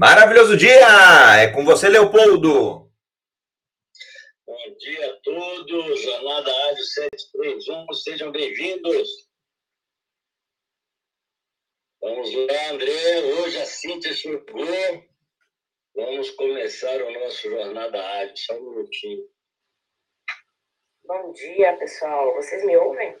Maravilhoso dia! É com você, Leopoldo. Bom dia a todos, Jornada Rádio 731, sejam bem-vindos. Vamos lá, André. Hoje a Cíntia chegou. Vamos começar o nosso Jornada Rádio. Só um minutinho. Bom dia, pessoal. Vocês me ouvem?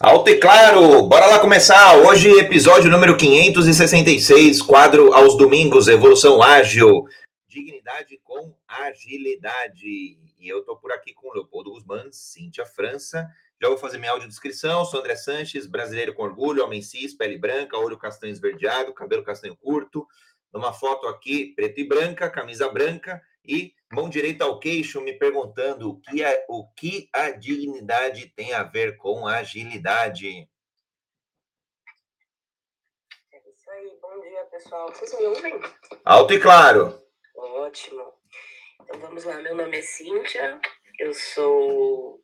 Alto e claro, bora lá começar. Hoje, episódio número 566, quadro aos domingos, Evolução Ágil, Dignidade com Agilidade. E eu tô por aqui com Leopoldo Guzmán, Cíntia França. Já vou fazer minha audiodescrição. Sou André Sanches, brasileiro com orgulho, homem cis, pele branca, olho castanho esverdeado, cabelo castanho curto. Numa foto aqui, preto e branca, camisa branca e mão direita ao queixo, me perguntando o que, a, o que a dignidade tem a ver com a agilidade. É isso aí, bom dia pessoal. Vocês me ouvem? Alto e claro. Ótimo. Então vamos lá, meu nome é Cíntia, eu sou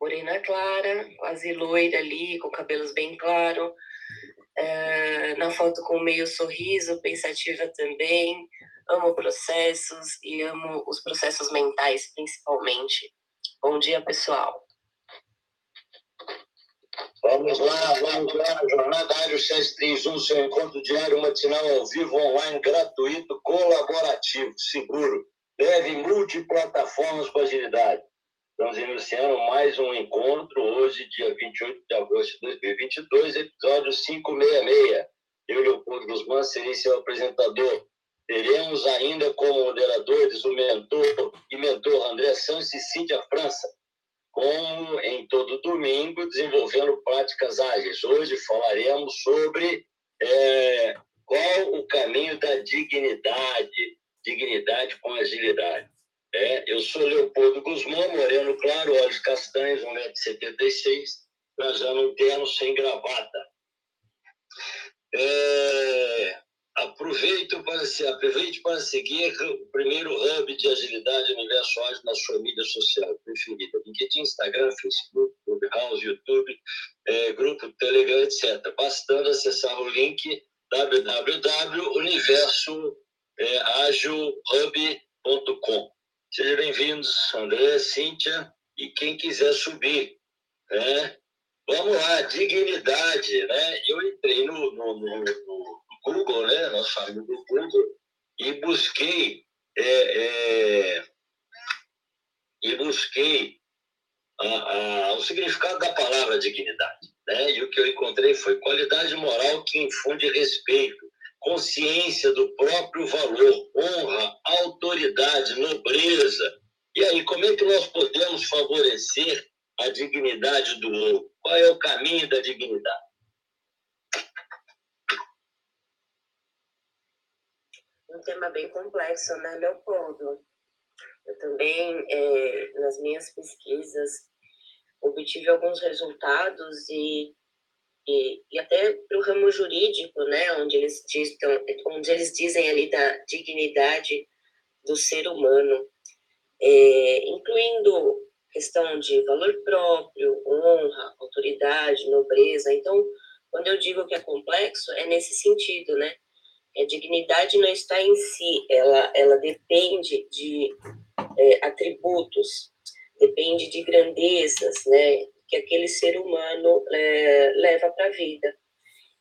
morena clara, quase loira ali, com cabelos bem claros. É, na foto com meio sorriso, pensativa também, amo processos e amo os processos mentais, principalmente. Bom dia, pessoal. Vamos lá, vamos lá. Jornada Área 631, seu encontro diário matinal ao vivo, online, gratuito, colaborativo, seguro. Deve multiplataformas com agilidade. Estamos iniciando mais um encontro, hoje, dia 28 de agosto de 2022, episódio 566. Eu, Leopoldo Guzmán, serei seu apresentador. Teremos ainda como moderadores o mentor e mentor André Santos e Cíntia França, como em todo domingo, desenvolvendo práticas ágeis. Hoje falaremos sobre é, qual o caminho da dignidade, dignidade com agilidade. É, eu sou Leopoldo Guzmão, moreno claro, olhos castanhos, 1,76m, trajando um terno sem gravata. É, Aproveito para, se, aproveite para seguir o primeiro hub de agilidade universo ágil na sua mídia social preferida. LinkedIn, Instagram, Facebook, Clubhouse, YouTube, é, grupo Telegram, etc. Bastando acessar o link www.universoagilhub.com. Sejam bem-vindos, André, Cíntia e quem quiser subir. Né? Vamos lá, dignidade. Né? Eu entrei no, no, no, no Google, né, nosso amigo Google, e busquei, é, é, e busquei a, a, o significado da palavra dignidade. Né? E o que eu encontrei foi qualidade moral que infunde respeito, consciência do próprio valor, honra, autoridade, nobreza. E aí, como é que nós podemos favorecer a dignidade do outro? Qual é o caminho da dignidade? Um tema bem complexo, né, Leopoldo? Eu também, é, nas minhas pesquisas, obtive alguns resultados e, e, e até para o ramo jurídico, né, onde eles, dizem, onde eles dizem ali da dignidade do ser humano, é, incluindo questão de valor próprio, honra, autoridade, nobreza. Então, quando eu digo que é complexo, é nesse sentido, né? A dignidade não está em si, ela, ela depende de é, atributos, depende de grandezas, né, que aquele ser humano é, leva para a vida.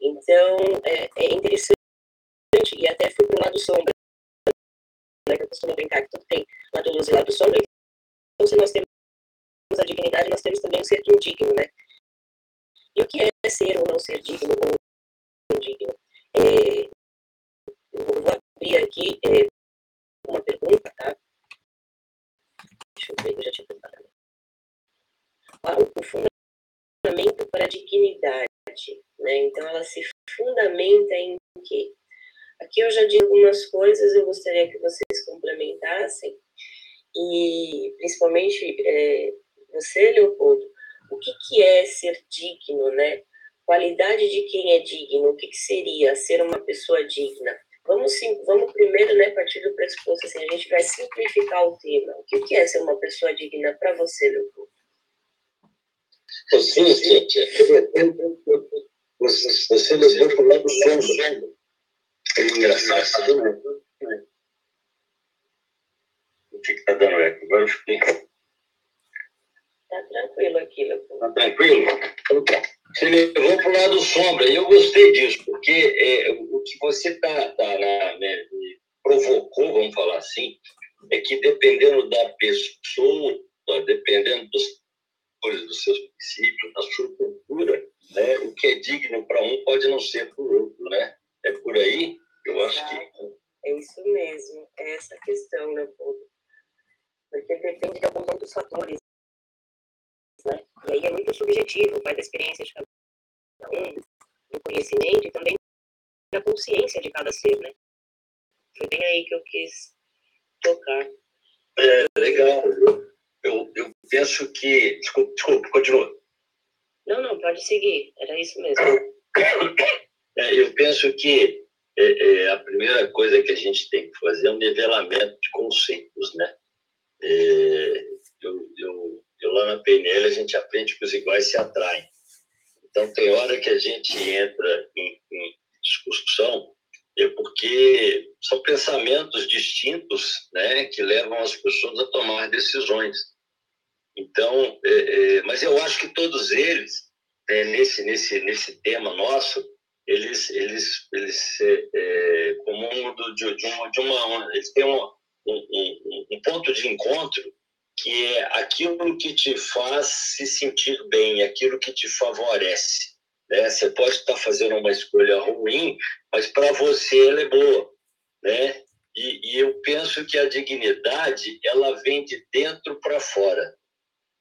Então, é, é, interessante, e até fui para o lado sombra, né, que eu costumo brincar que tudo tem lado luz e lado sombra, então se nós temos a dignidade, nós temos também o ser indigno, né? E o que é ser ou não ser digno ou indigno? É, eu vou abrir aqui é, uma pergunta, tá? Deixa eu ver, eu já tinha preparado. O fundamento para a dignidade, né? Então, ela se fundamenta em quê? Aqui eu já disse algumas coisas, eu gostaria que vocês complementassem, e principalmente é, você, Leopoldo, o que, que é ser digno, né? Qualidade de quem é digno, o que, que seria ser uma pessoa digna? Vamos, sim, vamos primeiro né, partir do pressuposto assim, a gente vai simplificar o tema. O que é ser uma pessoa digna para você, Leopoldo? Sim, Cíntia, você levou para o lado sombra. É engraçado. O que está dando eco? Agora eu fiquei. Tá tranquilo aqui, Leopoldo. Tá tranquilo? Então tá. Você levou para o lado sombra, e eu gostei disso, porque é, o que você tá, tá né, provocou, vamos falar assim, é que dependendo da pessoa, dependendo dos, dos seus princípios, da sua cultura, né, o que é digno para um pode não ser para o outro, né? É por aí, eu acho que... É isso mesmo, é essa questão, Leopoldo. Porque depende de alguns outros fatores, né? E aí é muito subjetivo, vai da experiência de cada um, do conhecimento e também da né? Foi bem aí que eu quis tocar. É, legal. Eu, eu penso que. Desculpa, desculpa, continua. Não, não, pode seguir. Era isso mesmo. É, eu penso que é, é, a primeira coisa que a gente tem que fazer é um nivelamento de conceitos, né? É, eu, eu, eu, lá na PNL a gente aprende que os iguais se atraem. Então tem hora que a gente entra em, em discussão é porque são pensamentos distintos né, que levam as pessoas a tomar decisões. Então, é, é, mas eu acho que todos eles, é, nesse, nesse, tema nosso, eles, eles, eles é, é como um de, de, uma, de uma, eles têm um, um, um ponto de encontro que é aquilo que te faz se sentir bem, aquilo que te favorece. Né? Você pode estar fazendo uma escolha ruim, mas para você ela é boa. Né? E, e eu penso que a dignidade ela vem de dentro para fora.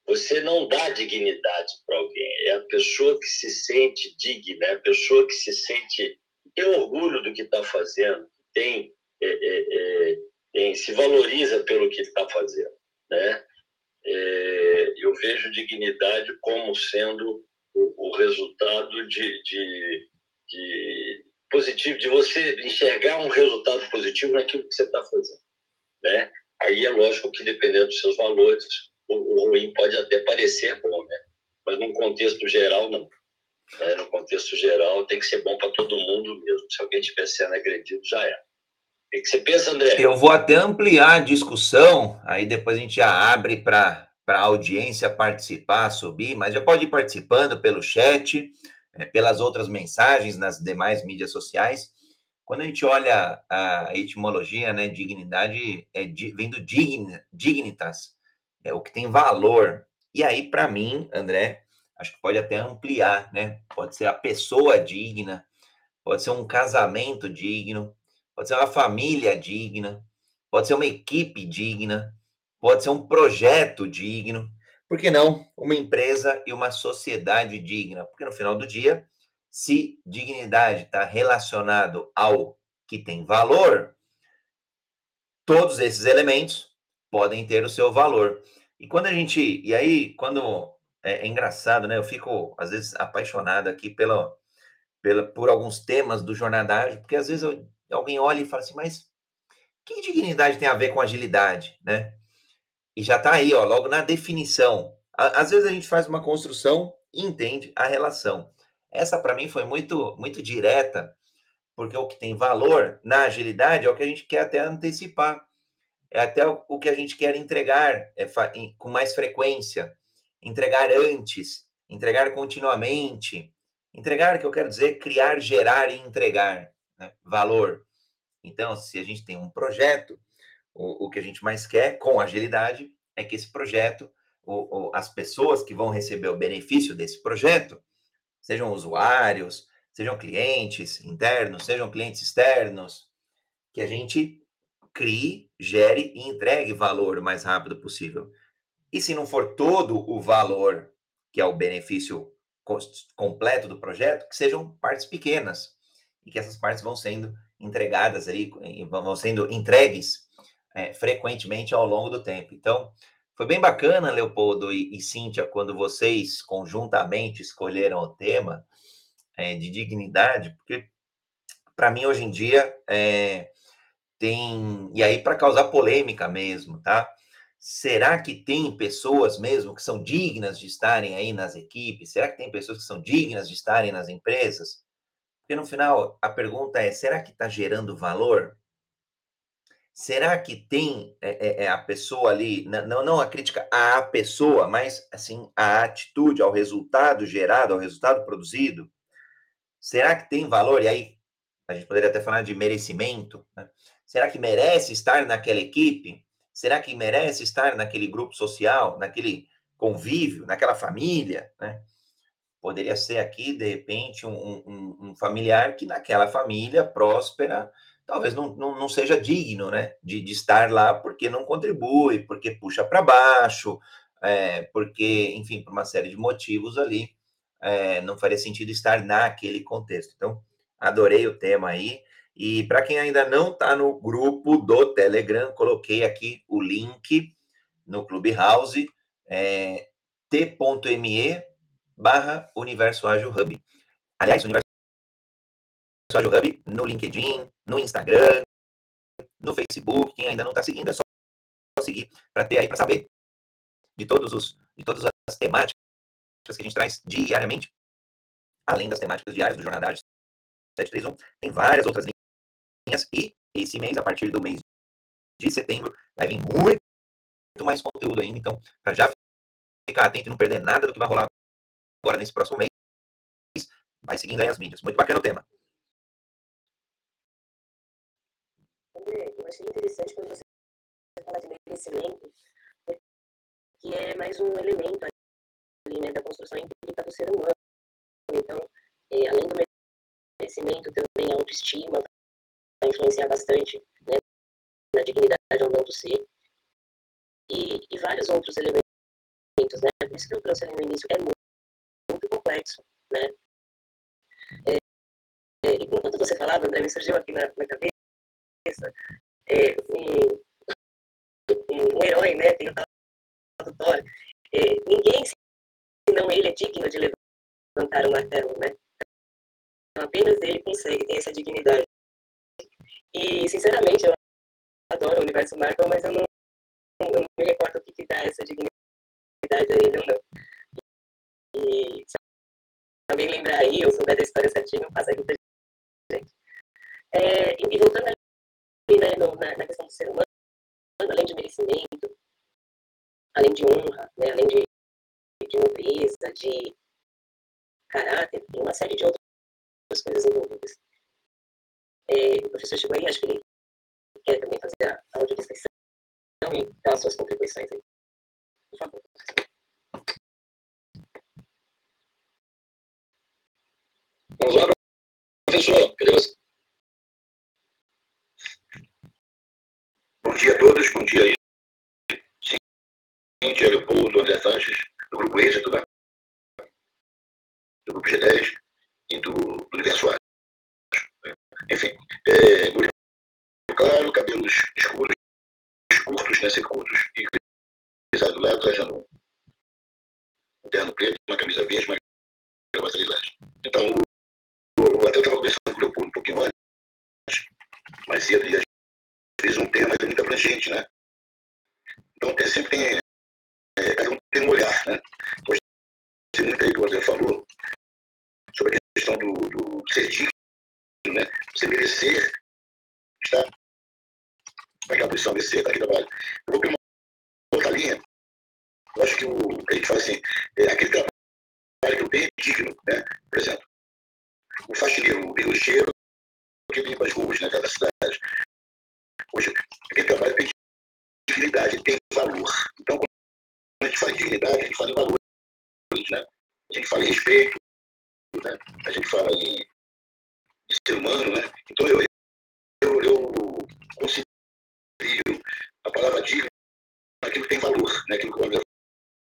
Você não dá dignidade para alguém, é a pessoa que se sente digna, é a pessoa que se sente tem orgulho do que está fazendo, tem, é, é, é, tem, se valoriza pelo que está fazendo, né? É, eu vejo dignidade como sendo o, o resultado de, de, de, positivo, de você enxergar um resultado positivo naquilo que você está fazendo. Né? Aí é lógico que, dependendo dos seus valores, o, o ruim pode até parecer bom, né? mas num contexto geral, não. Né? No contexto geral, tem que ser bom para todo mundo mesmo. Se alguém estiver sendo agredido, já é. O que você pensa, André? Eu vou até ampliar a discussão, aí depois a gente já abre para a audiência participar, subir, mas já pode ir participando pelo chat, é, pelas outras mensagens nas demais mídias sociais. Quando a gente olha a etimologia, né, dignidade é, vem do digna, dignitas, é o que tem valor. E aí, para mim, André, acho que pode até ampliar, né? Pode ser a pessoa digna, pode ser um casamento digno, pode ser uma família digna, pode ser uma equipe digna, pode ser um projeto digno, por que não uma empresa e uma sociedade digna? Porque no final do dia, se dignidade está relacionado ao que tem valor, todos esses elementos podem ter o seu valor. E quando a gente, e aí quando é, é engraçado, né? Eu fico às vezes apaixonado aqui pela, pela por alguns temas do jornadagem, porque às vezes eu, alguém olha e fala assim, mas que dignidade tem a ver com agilidade, né? E já está aí, ó, logo na definição. Às vezes a gente faz uma construção e entende a relação. Essa, para mim, foi muito, muito direta, porque o que tem valor na agilidade é o que a gente quer até antecipar. É até o que a gente quer entregar é, com mais frequência, entregar antes, entregar continuamente. Entregar, que eu quero dizer, criar, gerar e entregar né? valor. Então, se a gente tem um projeto, o, o que a gente mais quer com agilidade é que esse projeto, o, o, as pessoas que vão receber o benefício desse projeto, sejam usuários, sejam clientes internos, sejam clientes externos, que a gente crie, gere e entregue valor o mais rápido possível. E se não for todo o valor, que é o benefício completo do projeto, que sejam partes pequenas e que essas partes vão sendo entregadas aí, vão sendo entregues é, frequentemente ao longo do tempo. Então, foi bem bacana, Leopoldo e, e Cíntia, quando vocês conjuntamente escolheram o tema é, de dignidade, porque para mim hoje em dia é, tem. E aí, para causar polêmica mesmo, tá? Será que tem pessoas mesmo que são dignas de estarem aí nas equipes? Será que tem pessoas que são dignas de estarem nas empresas? Porque no final a pergunta é: será que está gerando valor? Será que tem é, é, a pessoa ali, não, não a crítica à pessoa, mas assim a atitude, ao resultado gerado, ao resultado produzido? Será que tem valor? E aí a gente poderia até falar de merecimento. Né? Será que merece estar naquela equipe? Será que merece estar naquele grupo social, naquele convívio, naquela família? Né? Poderia ser aqui, de repente, um, um, um familiar que naquela família próspera talvez não, não, não seja digno né, de, de, estar lá porque não contribui, porque puxa para baixo, é, porque, enfim, por uma série de motivos ali, é, não faria sentido estar naquele contexto. Então, adorei o tema aí. E para quem ainda não está no grupo do Telegram, coloquei aqui o link no Clubhouse, é, t.me barra Universo Ágil Hub. Aliás, Universo Ágil Hub no LinkedIn, no Instagram, no Facebook. Quem ainda não está seguindo, é só seguir para ter aí, para saber de, todos os, de todas as temáticas que a gente traz diariamente, além das temáticas diárias do Jornada 731, tem várias outras linhas e esse mês, a partir do mês de setembro, vai vir muito mais conteúdo ainda, então, para já ficar atento e não perder nada do que vai rolar agora nesse próximo mês, vai seguindo aí as mídias. Muito bacana o tema. André, eu achei interessante quando você fala de merecimento, que é mais um elemento ali, né, da construção empírica do ser humano. Então, é, além do merecimento, também a autoestima vai influenciar bastante né, na dignidade ou não do ser. E, e vários outros elementos, né? Por isso que eu trouxe ali no início, é muito complexo, né? É, é, enquanto você falava, André, me surgiu aqui na, na cabeça é, um, um, herói, né? Tem o tal do É, ninguém, senão ele, é digno de levantar um martelo, né? Então, apenas ele consegue ter essa dignidade. E, sinceramente, eu adoro o universo Marvel, mas eu não, eu não me recordo o que, que dá essa dignidade a ele ou não. E também lembrar aí, eu sou da história certinho, passa aí muita gente. É, e, voltando ali né, no, na, na, questão do ser humano, além de merecimento, além de honra, né, além de, de nobreza, de caráter, tem uma série de outras coisas envolvidas. É, o professor chegou aí, acho que ele quer também fazer a audiodescrição e dar as suas contribuições aí. Por favor, Vamos lá, professor. Você? Bom dia a todos, bom dia aí. Cíntia, Leopoldo, André Sanches, do Grupo né? do Grupo G10 e do, Universo A. Enfim, é, claro, cabelos escuros, curtos, né, curtos, e do lado, trajando um terno preto, uma camisa verde, uma gravata lilás. Então, eu estava conversando com o Leopoldo um pouquinho antes, mas cedo, e um tema é muito abrangente, né? Então, tem, sempre tem, é, cada um tem um olhar, né? Gostei muito aí que o André falou sobre a questão do, do ser digno, né? Você merecer estar naquela posição, merecer aqui trabalho. Eu vou pegar uma outra linha, eu acho que o a gente fala assim, é aquele trabalho que eu tenho é digno, né? Por exemplo, o faxineiro, o lixeiro que limpa as ruas né, da cidade. Hoje, quem trabalha tem dignidade, tem valor. Então, quando a gente fala em dignidade, a gente fala em valores, né? a gente fala em respeito, né? a gente fala em, em ser humano. Né? Então, eu, eu, eu considero a palavra digno aquilo que tem valor, né? aquilo que o André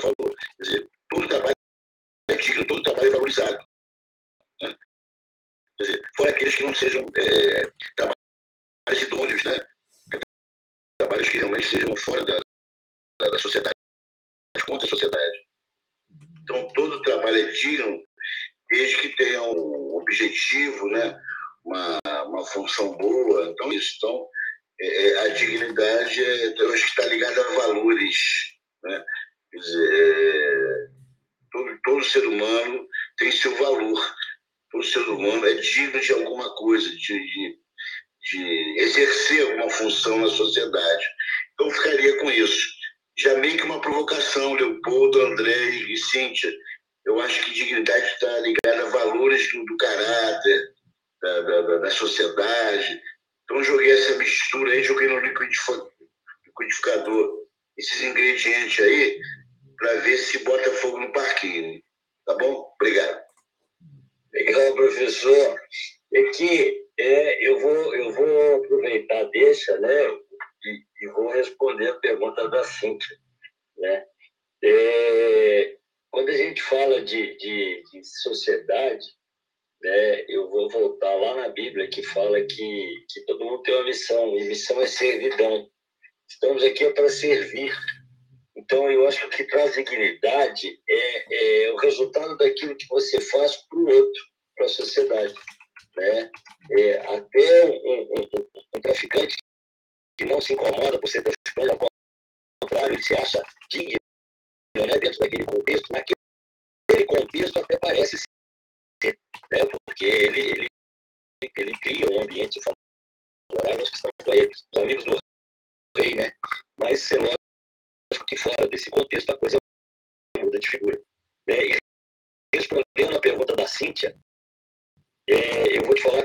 falou. Quer dizer, todo trabalho é digno, todo trabalho é valorizado. Fora aqueles que não sejam é, trabalhos idôneos, né? Trabalhos que realmente sejam fora da, da, da sociedade, contra a sociedade. Então, todo trabalho é digno desde que tenha um objetivo, né? uma, uma função boa. Então, isso. Então, é, é a dignidade, é, eu acho que está ligada a valores. Né? Quer dizer, é, todo, todo ser humano tem seu valor o ser humano é digno de alguma coisa, de, de, de exercer alguma função na sociedade. Então, ficaria com isso. Já meio que uma provocação, Leopoldo, André e Cíntia. Eu acho que dignidade está ligada a valores do, do caráter, da, da, da, sociedade. Então, joguei essa mistura aí, joguei no liquidificador esses ingredientes aí, para ver se bota fogo no parquinho. Tá bom? Obrigado. Legal, professor. É que é, eu, vou, eu vou aproveitar deixa, né? E, e vou responder a pergunta da Cíntia. Né? É, quando a gente fala de, de, de, sociedade, né, eu vou voltar lá na Bíblia que fala que, que todo mundo tem uma missão, e missão é servidão. Estamos aqui para servir. Então, eu acho que o que traz dignidade é, é o resultado daquilo que você faz para o outro, para a sociedade. Né? É, até um, um, um, traficante que não se incomoda por ser traficante, ao contrário, ele se acha digno né, dentro daquele contexto, naquele contexto até parece ser, né, porque ele, ele, ele cria um ambiente favorável aos que estão com ele, os amigos do rei, né? Mas é lógico que fora desse contexto a coisa muda de figura. Né? E respondendo a pergunta da Cíntia, é, eu vou te falar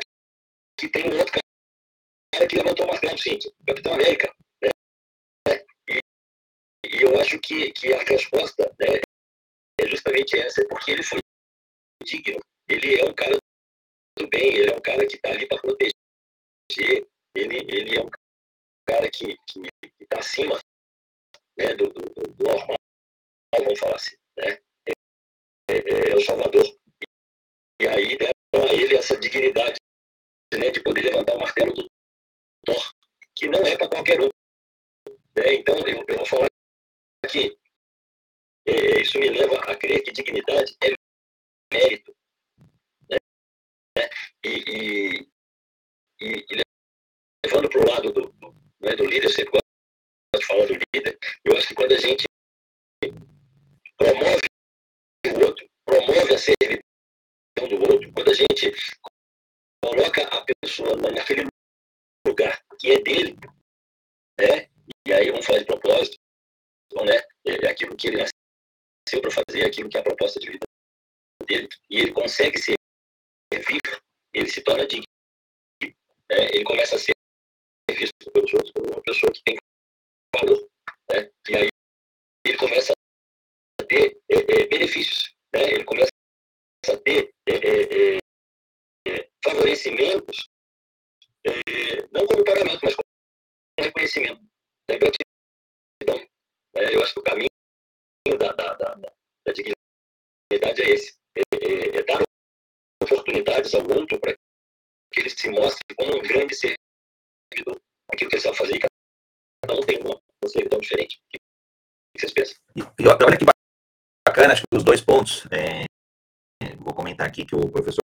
que tem um outro cara que levantou o martelo, Cíntia, Capitão América. Né? E, e, eu acho que, que a resposta né, é justamente essa, porque ele foi digno. Ele é um cara do bem, ele é um cara que está ali para proteger, ele, ele é um cara que está acima né, do, do, do, normal, vamos falar assim. Né? É, é, é o Salvador. E aí deram a ele essa dignidade né, de poder levantar o martelo do Thor, que não é para qualquer um. Né? Então, eu, eu vou falar aqui. É, isso me leva a crer que dignidade é mérito. Né? E, e, e, e levando para o lado do, do, né, do líder, sempre de falar do líder, eu acho que quando a gente promove o outro, promove a servidão do outro, quando a gente coloca a pessoa naquele lugar que é dele, né? E aí vamos falar de propósito, né? É aquilo que ele nasceu para fazer, aquilo que é a proposta de vida dele, e ele consegue ser vivo, ele se torna digno. Né? Ele começa a ser visto pelos outros uma pessoa que tem. Né? E aí ele começa a ter é, é, benefícios, né? ele começa a ter é, é, é favorecimentos, é, não como pagamento, mas como reconhecimento. Né? Eu acho que o caminho da, da, da, da dignidade é esse, é, dar oportunidades ao outro para que ele se mostre como um grande servidor aquilo que eles vão fazer, cada um tem uma servidão diferente. O que vocês pensam? E, olha que bacana, acho que os dois pontos, é, vou comentar aqui que o professor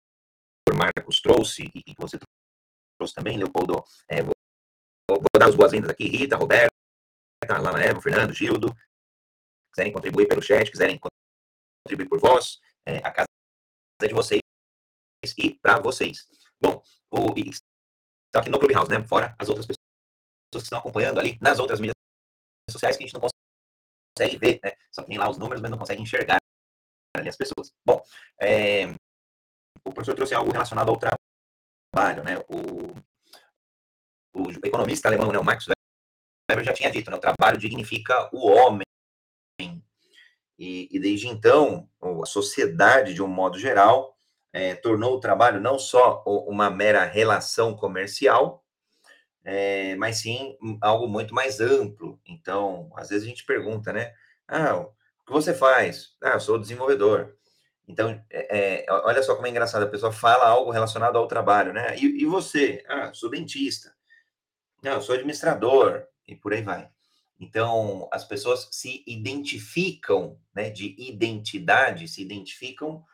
Marcos trouxe, e que você trouxe também, Leopoldo, é, vou, vou, dar as boas-vindas aqui, Rita, Roberto, Lana Eva, Fernando, Gildo, quiserem contribuir pelo chat, quiserem contribuir por voz, é, a casa é de vocês e para vocês. Bom, o, e, tá aqui no Clubhouse, né? Fora as outras pessoas pessoas que estão acompanhando ali nas outras mídias sociais que a gente não consegue ver, né? Só tem lá os números, mas não consegue enxergar ali as pessoas. Bom, é, o professor trouxe algo relacionado ao trabalho, né? O, o economista alemão, né, o Marx Weber já tinha dito, né? O trabalho dignifica o homem. E, e desde então, a sociedade, de um modo geral, é, tornou o trabalho não só uma mera relação comercial, é, mas sim algo muito mais amplo. Então, às vezes a gente pergunta, né? Ah, o que você faz? Ah, eu sou desenvolvedor. Então, é, é, olha só como é engraçado, a pessoa fala algo relacionado ao trabalho, né? E, e você? Ah, sou dentista. Não, eu sou administrador. E por aí vai. Então, as pessoas se identificam, né, de identidade, se identificam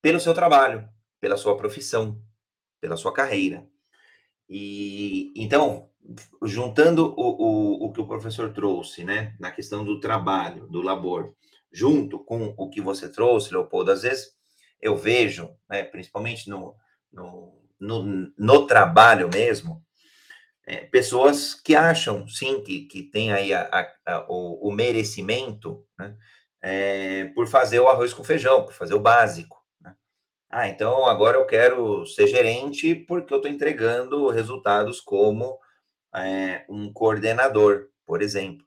pelo seu trabalho, pela sua profissão, pela sua carreira. E então, juntando o, o, o que o professor trouxe, né, na questão do trabalho, do labor, junto com o que você trouxe, Leopoldo, às vezes eu vejo, né, principalmente no, no, no, no trabalho mesmo, é, pessoas que acham, sim, que, que tem aí a, a, a, o, o, merecimento né, é, por fazer o arroz com feijão, por fazer o básico. Ah, então agora eu quero ser gerente porque eu estou entregando resultados como é, um coordenador, por exemplo.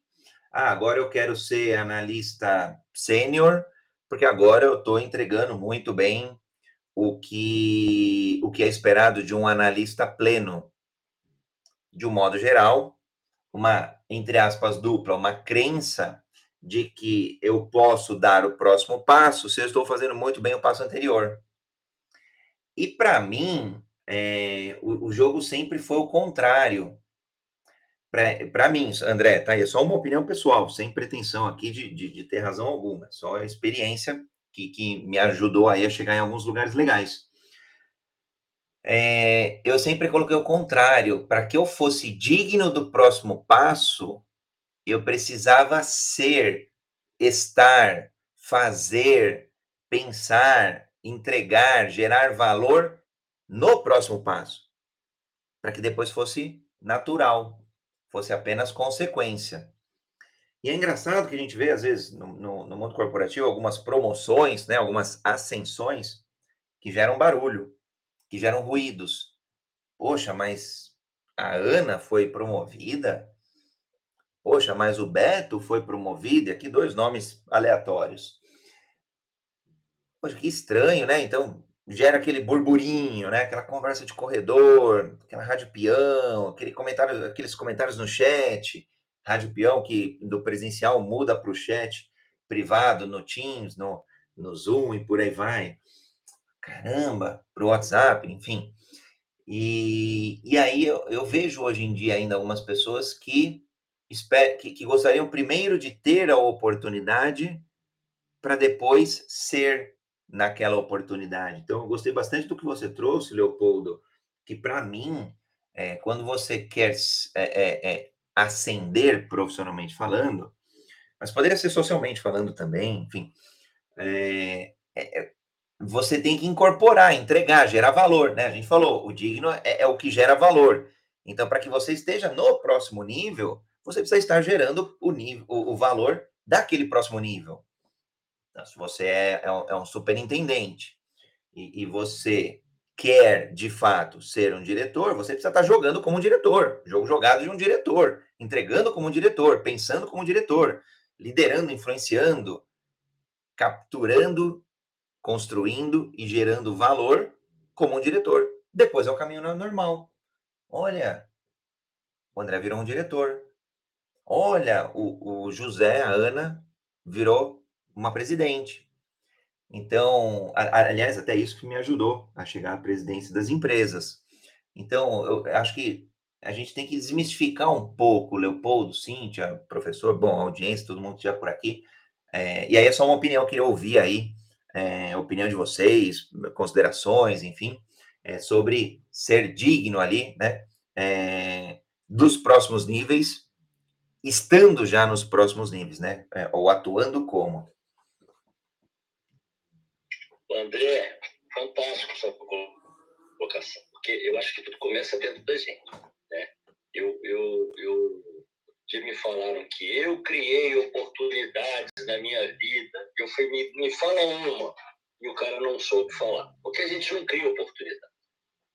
Ah, agora eu quero ser analista sênior porque agora eu estou entregando muito bem o que, o que é esperado de um analista pleno de um modo geral, uma, entre aspas, dupla, uma crença de que eu posso dar o próximo passo se eu estou fazendo muito bem o passo anterior. E para mim, é, o, o, jogo sempre foi o contrário. Para mim, André, tá é só uma opinião pessoal, sem pretensão aqui de, de, de ter razão alguma, só a experiência que, que me ajudou aí a chegar em alguns lugares legais é, eu sempre coloquei o contrário. Para que eu fosse digno do próximo passo, eu precisava ser, estar, fazer, pensar, entregar, gerar valor no próximo passo. Para que depois fosse natural, fosse apenas consequência. E é engraçado que a gente vê, às vezes, no, no, no mundo corporativo, algumas promoções, né, algumas ascensões que geram barulho que geram ruídos. Poxa, mas a Ana foi promovida? Poxa, mas o Beto foi promovido? E aqui dois nomes aleatórios. Poxa, que estranho, né? Então, gera aquele burburinho, né? Aquela conversa de corredor, aquela rádio peão, aquele comentário, aqueles comentários no chat, rádio peão que do presencial muda para o chat privado, no Teams, no, no Zoom e por aí vai caramba, para o WhatsApp, enfim. E, e aí eu, eu, vejo hoje em dia ainda algumas pessoas que, que, que gostariam primeiro de ter a oportunidade para depois ser naquela oportunidade. Então, eu gostei bastante do que você trouxe, Leopoldo, que para mim, é, quando você quer é, é, é, ascender profissionalmente falando, mas poderia ser socialmente falando também, enfim, é, é você tem que incorporar, entregar, gerar valor, né? A gente falou, o digno é, o que gera valor. Então, para que você esteja no próximo nível, você precisa estar gerando o, nível, o, o valor daquele próximo nível. Então, se você é, é, um, é um superintendente e, e, você quer, de fato, ser um diretor, você precisa estar jogando como um diretor, jogo jogado de um diretor, entregando como um diretor, pensando como um diretor, liderando, influenciando, capturando construindo e gerando valor como um diretor. Depois é o caminho normal. Olha, o André virou um diretor. Olha, o, o José, a Ana, virou uma presidente. Então, aliás, até isso que me ajudou a chegar à presidência das empresas. Então, eu acho que a gente tem que desmistificar um pouco, Leopoldo, Cíntia, professor, bom, audiência, todo mundo já por aqui. É, e aí é só uma opinião que eu ouvi aí é, opinião de vocês, considerações, enfim, é, sobre ser digno ali, né, é, dos próximos níveis, estando já nos próximos níveis, né, é, ou atuando como. André, fantástico essa colocação, porque eu acho que tudo começa dentro da gente, né? Eu, eu, eu me falaram que eu criei oportunidades na minha vida. Eu fui, me, me fala uma, e o cara não soube falar. Porque a gente não cria oportunidade.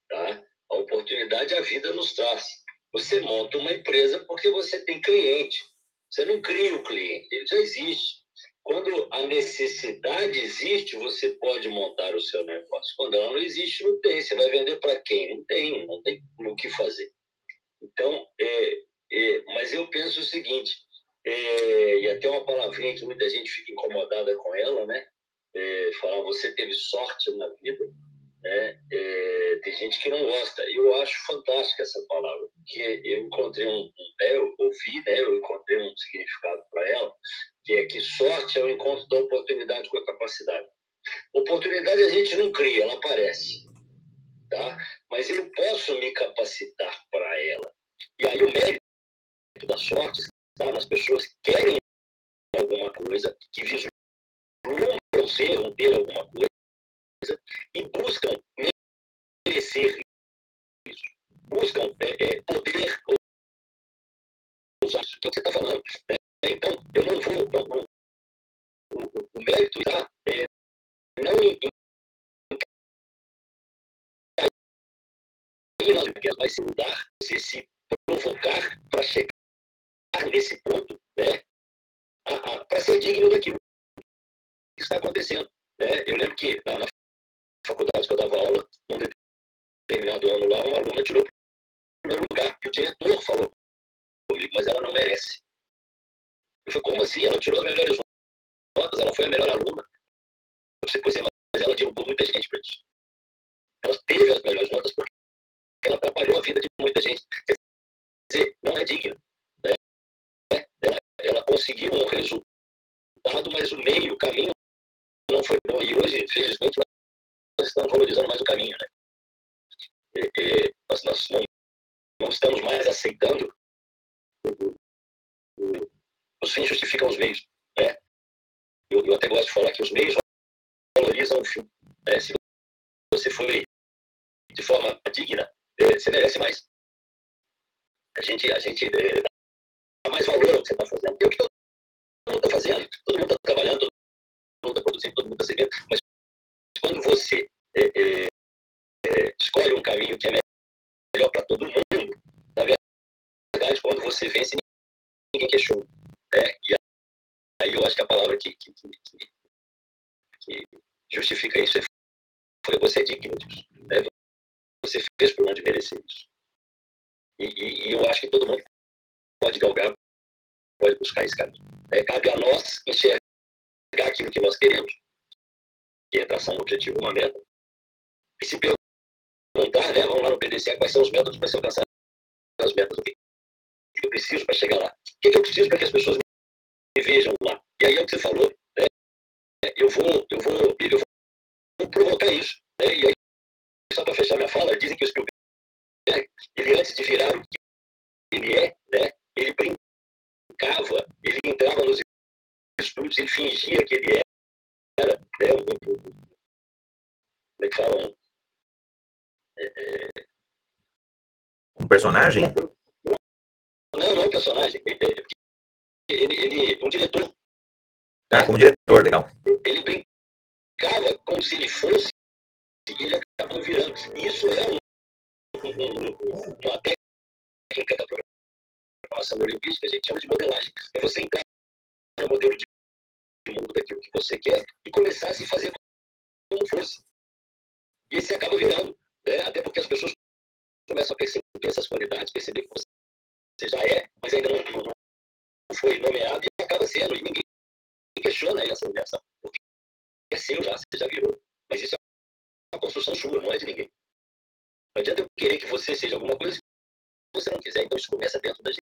Tá? A oportunidade a vida nos traz. Você monta uma empresa porque você tem cliente. Você não cria o cliente, ele já existe. Quando a necessidade existe, você pode montar o seu negócio. Quando ela não existe, não tem. Você vai vender para quem? Não tem, não tem o que fazer. Então, é, é, mas eu penso o seguinte, é, e até uma palavrinha que muita gente fica incomodada com ela, né? É, falar você teve sorte na vida, né? É, tem gente que não gosta. Eu acho fantástica essa palavra, porque eu encontrei um, né, eu ouvi, né? Eu encontrei um significado para ela, que é que sorte é o encontro da oportunidade com a capacidade. Oportunidade a gente não cria, ela aparece, tá? Mas eu posso me capacitar para ela. E aí o mérito da sorte está nas pessoas que querem alguma coisa, que vislumbram ser ou ter alguma coisa e buscam merecer isso, buscam é, é, poder usar isso que você está falando. Né? Então, eu não vou. Não, o, o, mérito está é, não em, mas se mudar, você se provocar para chegar nesse ponto, né? para ser digno daquilo que está acontecendo. Né? Eu lembro que na, na faculdade que eu dava aula, num determinado ano lá, uma aluna tirou o primeiro lugar. E o diretor falou comigo, mas ela não merece. Eu falei, como assim? Ela tirou as melhores notas, ela foi a melhor aluna. Eu sei, pois é, mas ela derrubou muita gente para isso. Ela teve as melhores notas porque ela atrapalhou a vida de muita gente. Quer dizer, não é digna. Né? Ela, ela conseguiu um resultado, mas o meio, o caminho não foi bom. E hoje, infelizmente, nós estamos valorizando mais o caminho. Né? E, e, nós, nós não, não, estamos mais aceitando o, o, os fins justificam os meios. Né? Eu, eu, até gosto de falar que os meios valorizam o fim. Né? Se você foi de forma digna, é, você merece mais. A gente, a gente é, dá mais valor ao que você está fazendo. É o que todo mundo está fazendo. Todo mundo está trabalhando, todo mundo está produzindo, todo mundo está servindo. Mas quando você é, é, é, escolhe um caminho que é melhor para todo mundo, na verdade, quando você vence, ninguém questiona. Né? E aí eu acho que a palavra que, que, que, que justifica isso foi você é digno disso. Né? Você fez por onde merecer isso. E, e, e, eu acho que todo mundo pode galgar, pode buscar esse caminho. É, cabe a nós enxergar aquilo que nós queremos, que é traçar um objetivo, uma meta, e se perguntar, né, vamos lá no PDCA, quais são os métodos para se alcançar as metas, o que eu preciso para chegar lá, o que eu preciso para que as pessoas me vejam lá. E aí é o que você falou, né? eu, vou, eu, vou, eu vou provocar isso. Né? E aí, só para fechar minha fala, dizem que o Spielberg, ele antes de virar o que ele é, né, ele brincava, ele entrava nos estúdios, ele fingia que ele era né, um, como é que fala? É, um personagem? Não, não é um personagem. Ele, ele, ele, um diretor. Ah, como diretor, legal. Ele brincava como se ele fosse e ele acabou virando. Isso é um, uma técnica da programação olimpíada que a gente chama de modelagem. É você entrar no modelo de mundo daquilo que você quer e começar a se fazer como fosse. E você acaba virando, né? até porque as pessoas começam a perceber essas qualidades, perceber que você já é, mas ainda não, não foi nomeado e acaba sendo. E ninguém questiona essa nomeação, porque é seu já, você já virou. Mas isso é uma construção sua, não é de ninguém. Não adianta eu querer que você seja alguma coisa se você não quiser. Então isso começa dentro da gente.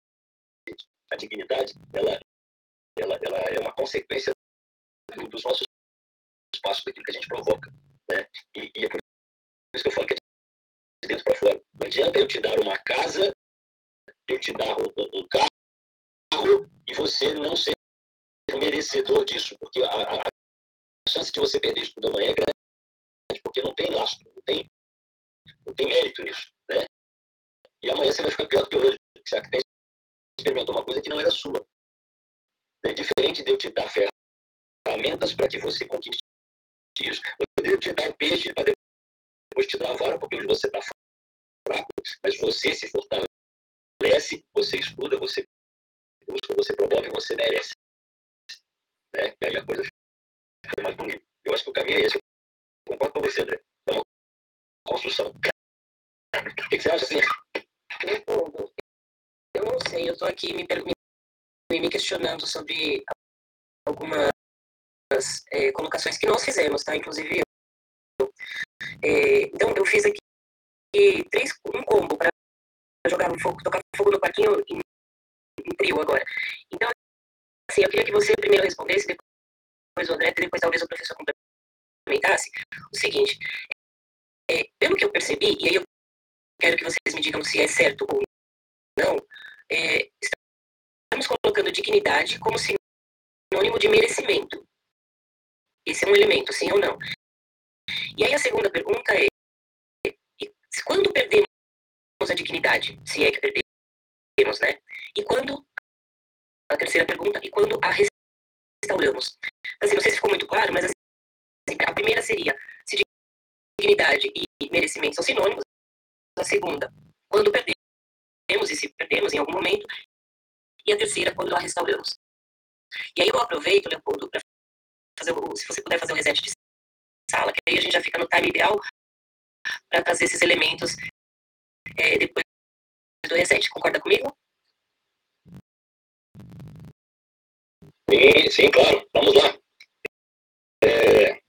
A dignidade, ela, ela, ela é uma consequência dos nossos passos, daquilo que a gente provoca. Né? E, e é por isso que eu falo que é de dentro para fora. Não adianta eu te dar uma casa, eu te dar um, um carro, e você não ser merecedor disso, porque a, a chance de você perder isso tudo amanhã é grande, porque não tem lastro, não tem, não tem mérito nisso. Né? E amanhã você vai ficar pior do que hoje, já que experimentou uma coisa que não era sua. É diferente de eu te dar ferramentas para que você conquiste isso. Eu poderia te dar peixe para depois te dar a vara, porque hoje você está fraco, mas você se fortalece, você estuda, você busca, você promove, você merece. Né? E aí a coisa fica mais bonita. Eu acho que o caminho é esse. Eu concordo com você, André. É uma construção. O que você acha assim? Eu não sei, eu estou aqui me, me, me questionando sobre algumas é, colocações que nós fizemos, tá? Inclusive eu. É, então, eu fiz aqui três, um combo para jogar fogo, tocar fogo no parquinho em trio agora. Então, assim, eu queria que você primeiro respondesse, depois o André, depois talvez o professor complementasse o seguinte. É, pelo que eu percebi, e aí eu quero que vocês me digam se é certo ou não, é, estamos colocando dignidade como sinônimo de merecimento. Esse é um elemento, sim ou não. E aí a segunda pergunta é: quando perdemos a dignidade? Se é que perdemos, né? E quando a terceira pergunta, e quando a restauramos? Assim, não sei se ficou muito claro, mas assim, a primeira seria se dignidade e merecimento são sinônimos. A segunda, quando perdemos e se perdemos em algum momento. E a terceira, quando a restauramos. E aí eu aproveito, Leopoldo, para fazer o, se você puder fazer o reset de sala, que aí a gente já fica no time ideal para trazer esses elementos é, depois do reset. Concorda comigo? Sim, sim, claro. Vamos lá. É...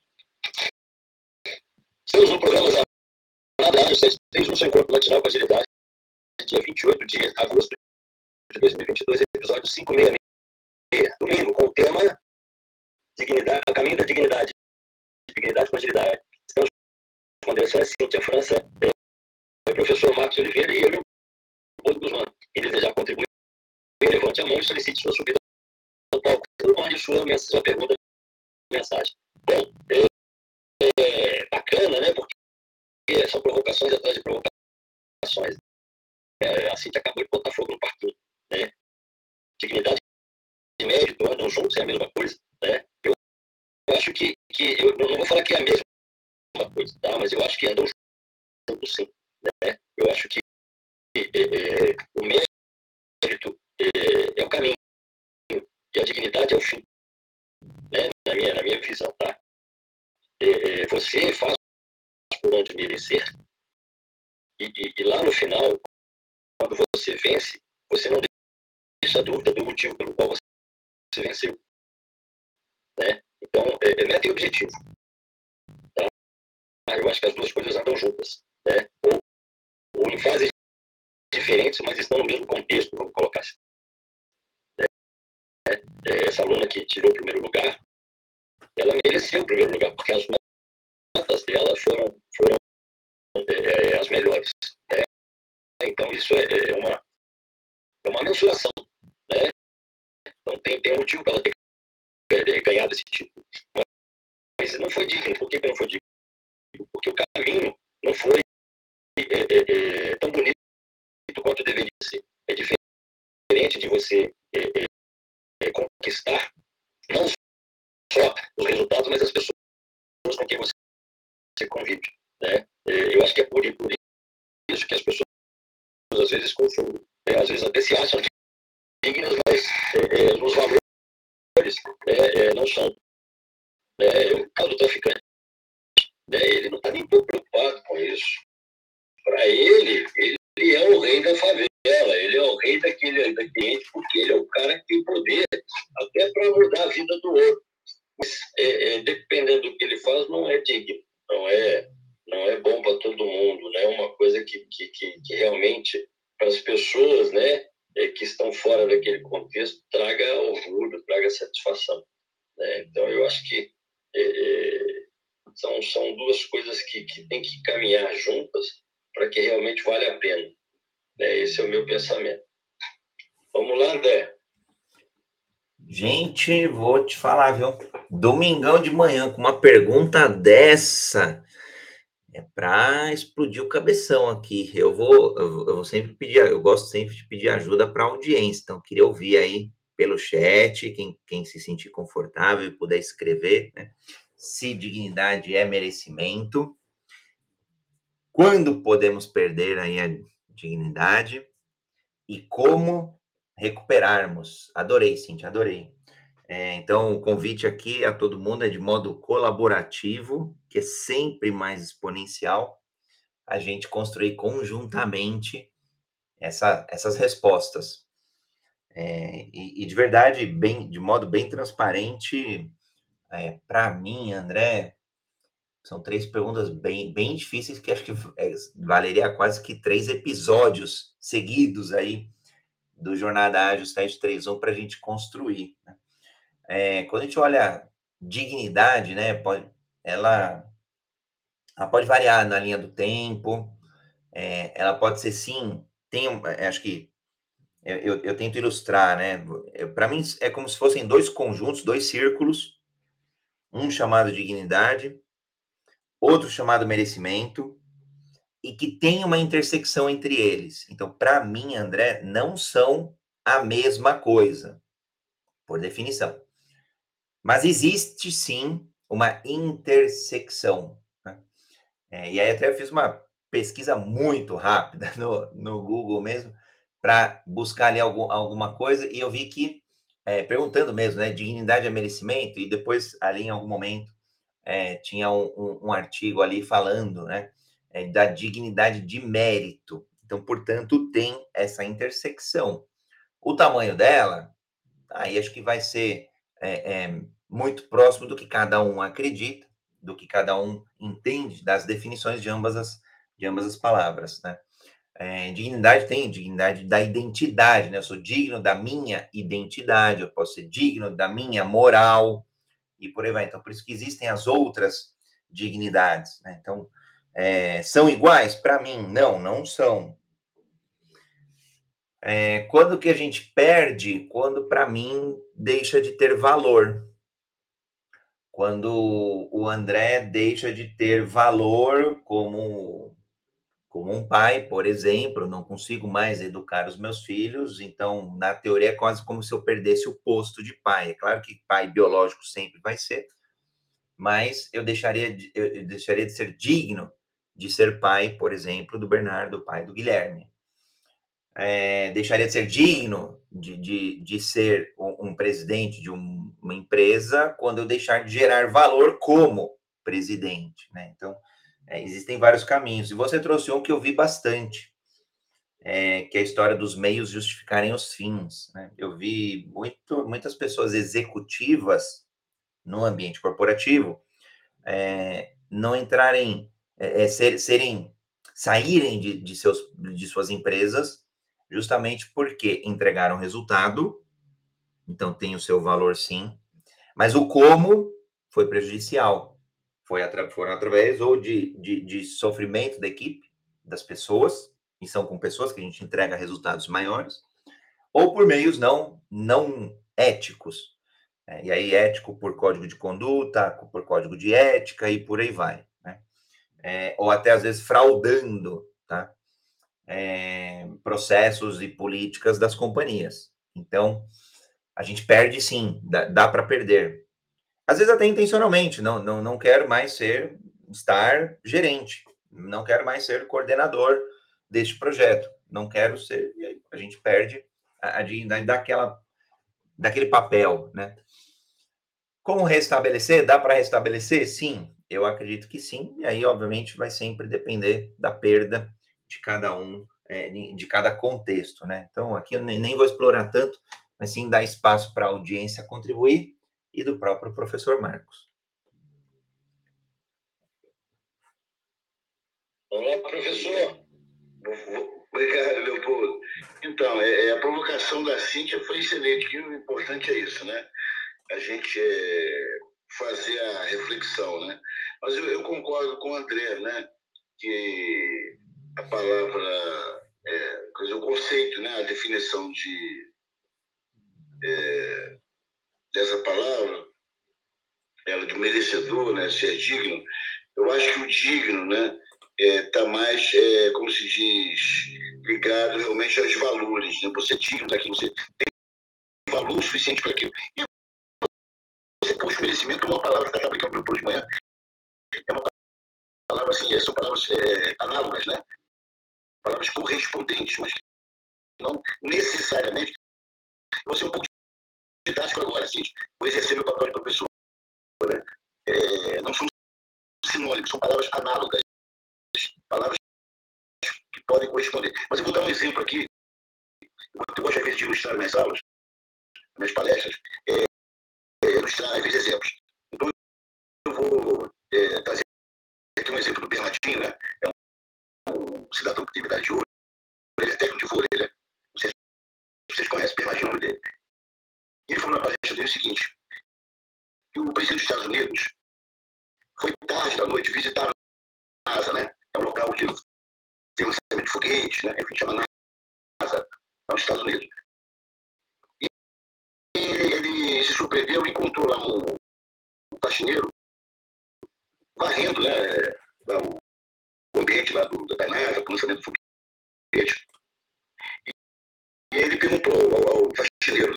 Estamos no programa Jornada Ágil 631, um seu encontro matinal com agilidade, dia 28 de agosto de 2022, episódio 566. Domingo, com o tema Dignidade, Caminho da Dignidade. Dignidade com agilidade. Estamos com a é Cíntia França, é, o professor Marcos Oliveira e eu, Quem desejar contribuir, levante a mão e solicite sua subida ao palco. Mande sua, sua pergunta, mensagem. Bom, é, é bacana, né? Porque são provocações atrás de provocações. É, a Cintia acabou de botar fogo no parquinho, né? Dignidade e mérito andam juntos, é a mesma coisa, né? Eu acho que, que eu não vou falar que é a mesma coisa, tá? Mas eu acho que andam juntos sim, né? Eu acho que o mérito é, é o caminho e a dignidade é o fim, né? na, minha, na minha visão. Tá? É, é, você faz por onde merecer, e, e, e, lá no final, quando você vence, você não deixa dúvida do motivo pelo qual você venceu. Né? Então, é, é meta e objetivo. Tá? Eu acho que as duas coisas andam juntas. Né? Ou, ou em fases diferentes, mas estão no mesmo contexto, vamos colocar assim. É, essa aluna que tirou o primeiro lugar, ela mereceu o primeiro lugar, porque as notas dela foram, foram é, as melhores. Né? Então, isso é, é, uma, é uma mensuração. Né? Então, tem, tem um motivo para ela ter é, ganhado esse título. Mas não foi digno. Por que não foi digno? Porque o caminho não foi é, é, é tão bonito quanto deveria ser. É diferente de você é, conquistar não só os resultados, mas as pessoas com quem você, você convive. Né? É, eu acho que é por, por, isso que as pessoas às vezes confundem. Né? Às vezes até se acham dignas, mas é, é nos valores é, não são. É, o caso do traficante, né? ele não está nem preocupado com isso. Para ele, ele é o rei da favela ele é o rei daquele, daquele porque ele é o cara que tem poder até para mudar a vida do outro. Mas, é, é, dependendo do que ele faz, não é digno, não é, não é bom para todo mundo, né? Uma coisa que, que, que, que realmente para as pessoas, né, é, que estão fora daquele contexto, traga orgulho, traga satisfação. Né? Então, eu acho que é, é são, são duas coisas que, que têm que caminhar juntas para que realmente vale a pena. É, esse é o meu pensamento. Vamos lá, André. Gente, vou te falar, viu? Domingão de manhã, com uma pergunta dessa, é para explodir o cabeção aqui. Eu vou, eu vou sempre pedir, eu gosto sempre de pedir ajuda para a audiência, então queria ouvir aí pelo chat, quem, quem se sentir confortável e puder escrever, né? Se dignidade é merecimento, quando podemos perder aí a dignidade e como recuperarmos. Adorei, Cintia, adorei. É, então, o convite aqui a todo mundo é de modo colaborativo, que é sempre mais exponencial, a gente construir conjuntamente essa, essas respostas. É, e, e, de verdade, bem, de modo bem transparente, é, para mim, André, são três perguntas bem, bem difíceis que acho que é, valeria quase que três episódios seguidos aí do Jornada Ágil 731 para a gente construir. Né? É, quando a gente olha dignidade, né, pode, ela, ela pode variar na linha do tempo, é, ela pode ser sim, tem, é, acho que eu, eu tento ilustrar, né? Para mim é como se fossem dois conjuntos, dois círculos, um chamado dignidade outro chamado merecimento, e que tem uma intersecção entre eles. Então, para mim, André, não são a mesma coisa, por definição. Mas existe sim uma intersecção. Né? É, e aí até eu fiz uma pesquisa muito rápida no, no Google mesmo, para buscar ali algum, alguma coisa, e eu vi que, é, perguntando mesmo, né, dignidade é merecimento, e depois ali em algum momento é, tinha um, um, um, artigo ali falando, né, é, da dignidade de mérito. Então, portanto, tem essa intersecção. O tamanho dela, aí acho que vai ser é, muito próximo do que cada um acredita, do que cada um entende das definições de ambas as, de ambas as palavras, né? É, dignidade tem dignidade da identidade, né? Eu sou digno da minha identidade, eu posso ser digno da minha moral e por aí vai. Então, por isso que existem as outras dignidades, né? Então, é, são iguais? Para mim, não, não são. É, quando que a gente perde? Quando, para mim, deixa de ter valor. Quando o André deixa de ter valor como, como um pai, por exemplo, não consigo mais educar os meus filhos, então, na teoria, é quase como se eu perdesse o posto de pai. É claro que pai biológico sempre vai ser, mas eu deixaria de, eu deixaria de ser digno de ser pai, por exemplo, do Bernardo, pai do Guilherme. É, deixaria de ser digno de, de, de ser um, presidente de um, uma empresa quando eu deixar de gerar valor como presidente. Né? Então, é, existem vários caminhos. E você trouxe um que eu vi bastante, é, que é a história dos meios justificarem os fins. Né? Eu vi muito, muitas pessoas executivas no ambiente corporativo é, não entrarem é, é, ser, serem saírem de, de, seus, de suas empresas justamente porque entregaram resultado, então tem o seu valor sim, mas o como foi prejudicial. Foi atra, foram através ou de, de, de sofrimento da equipe, das pessoas, e são com pessoas que a gente entrega resultados maiores, ou por meios não, não éticos. É, e aí, ético por código de conduta, por código de ética e por aí vai é, ou até às vezes fraudando tá? É, processos e políticas das companhias. Então, a gente perde sim, dá, dá para perder. Às vezes até intencionalmente, não, não, não quero mais ser, estar gerente, não quero mais ser coordenador deste projeto, não quero ser, a gente perde a, a daquela, daquele papel, né? Como restabelecer? Dá para restabelecer? Sim, eu acredito que sim, e aí, obviamente, vai sempre depender da perda de cada um, é, de cada contexto, né? Então, aqui eu nem vou explorar tanto, mas sim dar espaço para a audiência contribuir e do próprio professor Marcos. Olá, professor. Obrigado, Leopoldo. Então, é, é, a provocação da Cíntia foi excelente, o importante é isso, né? A gente é, fazer a reflexão, né? Mas eu, eu, concordo com o André, né? Que a palavra, é, o conceito, né? A definição de é, dessa palavra, ela de merecedor, né? Ser digno. Eu acho que o digno, né? Está é, mais, é, como se diz, ligado realmente aos valores. Né? Você é digno daquilo, você tem valor suficiente para aquilo. E puxa merecimento é uma palavra que está aplicando para de manhã. É uma palavra assim, são palavras é, análogas, né? Palavras correspondentes, mas não necessariamente. Vou ser um pouco didático agora, assim, vou exercer meu papel de professor. Né? É, não são sinônimos, são palavras análogas. Palavras que podem corresponder. Mas eu vou dar um exemplo aqui. Eu gosto às vezes de ilustrar minhas aulas, minhas palestras. É, ilustrar esses exemplos. Então, eu vou é, trazer aqui um exemplo do Bernardinho, né? É um, um cidadão que teve idade de ouro, ele é técnico de vôlei, né? Se vocês conhecem Bernardinho, ele falou na palestra dele o seguinte, que o presidente dos Estados Unidos foi tarde da noite visitar a NASA, né? É um local onde tem lançamento de foguetes, né? Que chama NASA, nos Estados Unidos ele se surpreendeu e encontrou lá um, um faxineiro varrendo né, o ambiente lá do, da NASA, o lançamento do foguete. E ele perguntou ao, ao faxineiro,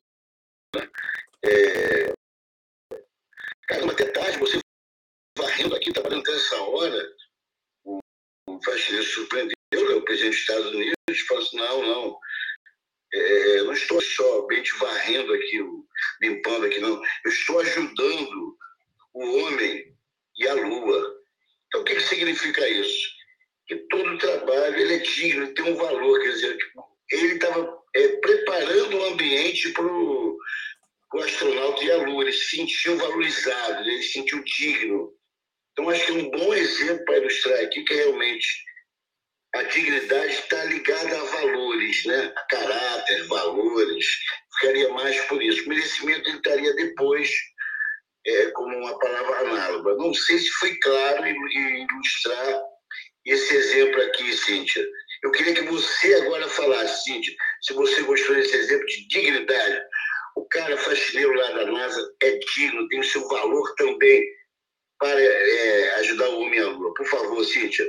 né, é, caramba, até tarde, você varrendo aqui, trabalhando até essa hora, o, o faxineiro surpreendeu, né, o presidente dos Estados Unidos, falou assim, não, não, é, não estou somente varrendo aqui, limpando aqui, não. Eu estou ajudando o homem e a lua. Então, o que, que significa isso? Que todo trabalho ele é digno, tem um valor. Quer dizer, tipo, ele estava é, preparando o ambiente para o astronauta e a lua. Ele se sentiu valorizado, ele se sentiu digno. Então, acho que é um bom exemplo para ilustrar aqui que realmente a dignidade está ligada a valores, né? a caráter, valores. Ficaria mais por isso. O merecimento estaria depois é, como uma palavra análoga. Não sei se foi claro em ilustrar esse exemplo aqui, Cíntia. Eu queria que você agora falasse, Cíntia, se você gostou desse exemplo de dignidade. O cara faxineiro lá da NASA é digno, tem o seu valor também para é, ajudar o homem à lua. Por favor, Cíntia.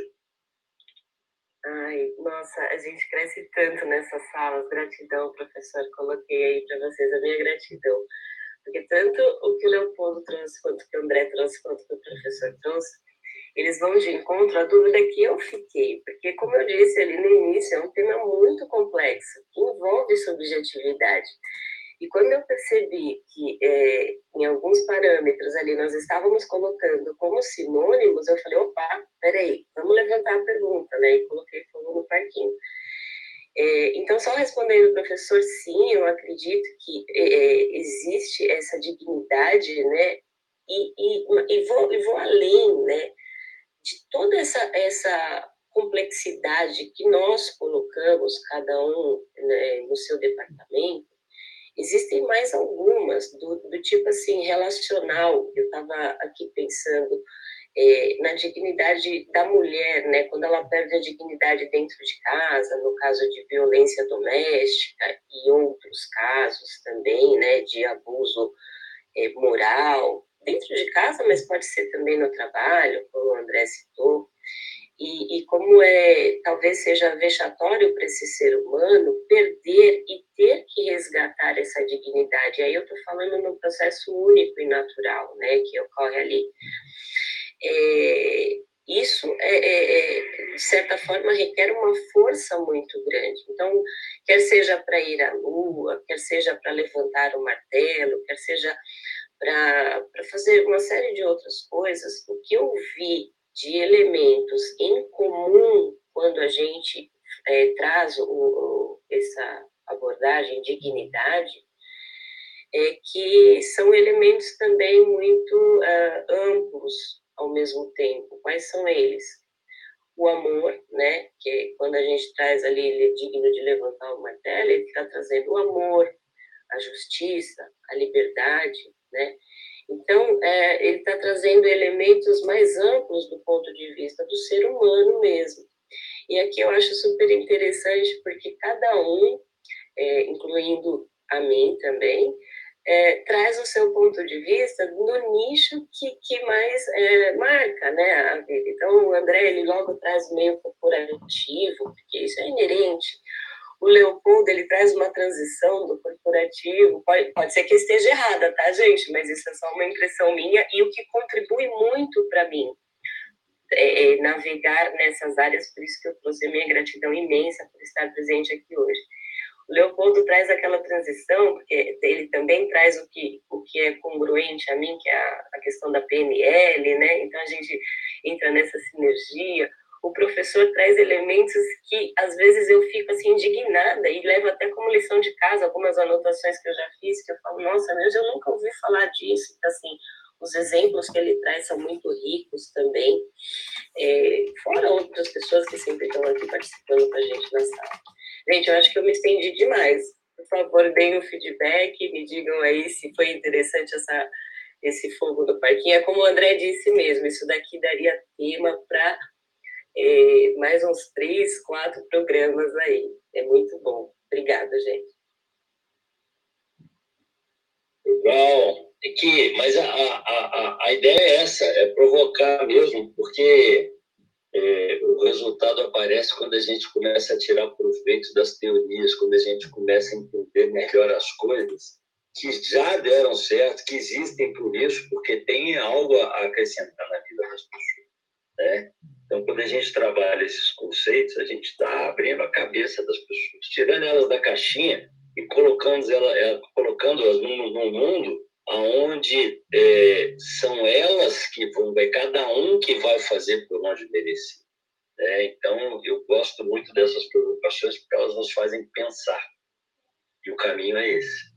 Ai, nossa, a gente cresce tanto nessas salas. Gratidão, professor. Coloquei aí para vocês a minha gratidão. Porque tanto o que o Leopoldo trouxe, quanto o que o André trouxe, quanto o que o professor trouxe, eles vão de encontro à dúvida que eu fiquei. Porque, como eu disse ali no início, é um tema muito complexo, envolve subjetividade. E quando eu percebi que é, em alguns parâmetros ali nós estávamos colocando como sinônimos, eu falei, opa, peraí, vamos levantar a pergunta, né? E coloquei fogo no parquinho. É, então, só respondendo professor, sim, eu acredito que é, existe essa dignidade, né? E, e, e, vou, e vou além, né? De toda essa, essa complexidade que nós colocamos, cada um né, no seu departamento, Existem mais algumas, do, do tipo assim, relacional. Eu estava aqui pensando é, na dignidade da mulher, né? Quando ela perde a dignidade dentro de casa, no caso de violência doméstica e outros casos também, né? De abuso é, moral dentro de casa, mas pode ser também no trabalho, como o André citou. E, e, como é talvez seja vexatório para esse ser humano perder e ter que resgatar essa dignidade. Aí eu estou falando num processo único e natural, né, que ocorre ali. É, isso, é, é, é, de certa forma, requer uma força muito grande. Então, quer seja para ir à lua, quer seja para levantar o martelo, quer seja para fazer uma série de outras coisas, o que eu vi de elementos em comum quando a gente é, traz o, o, essa abordagem dignidade, é que são elementos também muito uh, amplos ao mesmo tempo. Quais são eles? O amor, né? Que quando a gente traz ali, ele é digno de levantar o martelo, ele está trazendo o amor, a justiça, a liberdade, né? Então, é, ele está trazendo elementos mais amplos do ponto de vista do ser humano mesmo. E aqui eu acho super interessante porque cada um, é, incluindo a mim também, é, traz o seu ponto de vista no nicho que, que mais é, marca né, a vida. Então, o André, ele logo traz meio corporativo, porque isso é inerente o Leopoldo ele traz uma transição do corporativo, pode, pode ser que esteja errada, tá, gente? Mas isso é só uma impressão minha e o que contribui muito para mim é, é, navegar nessas áreas, por isso que eu trouxe minha gratidão imensa por estar presente aqui hoje. O Leopoldo traz aquela transição, porque ele também traz o que, o que é congruente a mim, que é a, a questão da PNL, né? Então a gente entra nessa sinergia o professor traz elementos que às vezes eu fico assim indignada e levo até como lição de casa algumas anotações que eu já fiz que eu falo nossa Deus eu nunca ouvi falar disso. Então, assim os exemplos que ele traz são muito ricos também. É, fora outras pessoas que sempre estão aqui participando com a gente na sala. Gente eu acho que eu me estendi demais. Por favor deem o feedback me digam aí se foi interessante essa esse fogo do parquinho. É como o André disse mesmo isso daqui daria tema para é, mais uns três, quatro programas aí. É muito bom. Obrigada, gente. Legal. É que, mas a, a, a, ideia é essa, é provocar mesmo, porque é, o resultado aparece quando a gente começa a tirar proveito das teorias, quando a gente começa a entender melhor as coisas que já deram certo, que existem por isso, porque tem algo a acrescentar na vida das pessoas. Né? Então, quando a gente trabalha esses conceitos, a gente está abrindo a cabeça das pessoas, tirando elas da caixinha e colocando elas, colocando-as num, num mundo onde é, são elas que vão, é cada um que vai fazer por onde merecer. Né? Então, eu gosto muito dessas provocações porque elas nos fazem pensar. E o caminho é esse.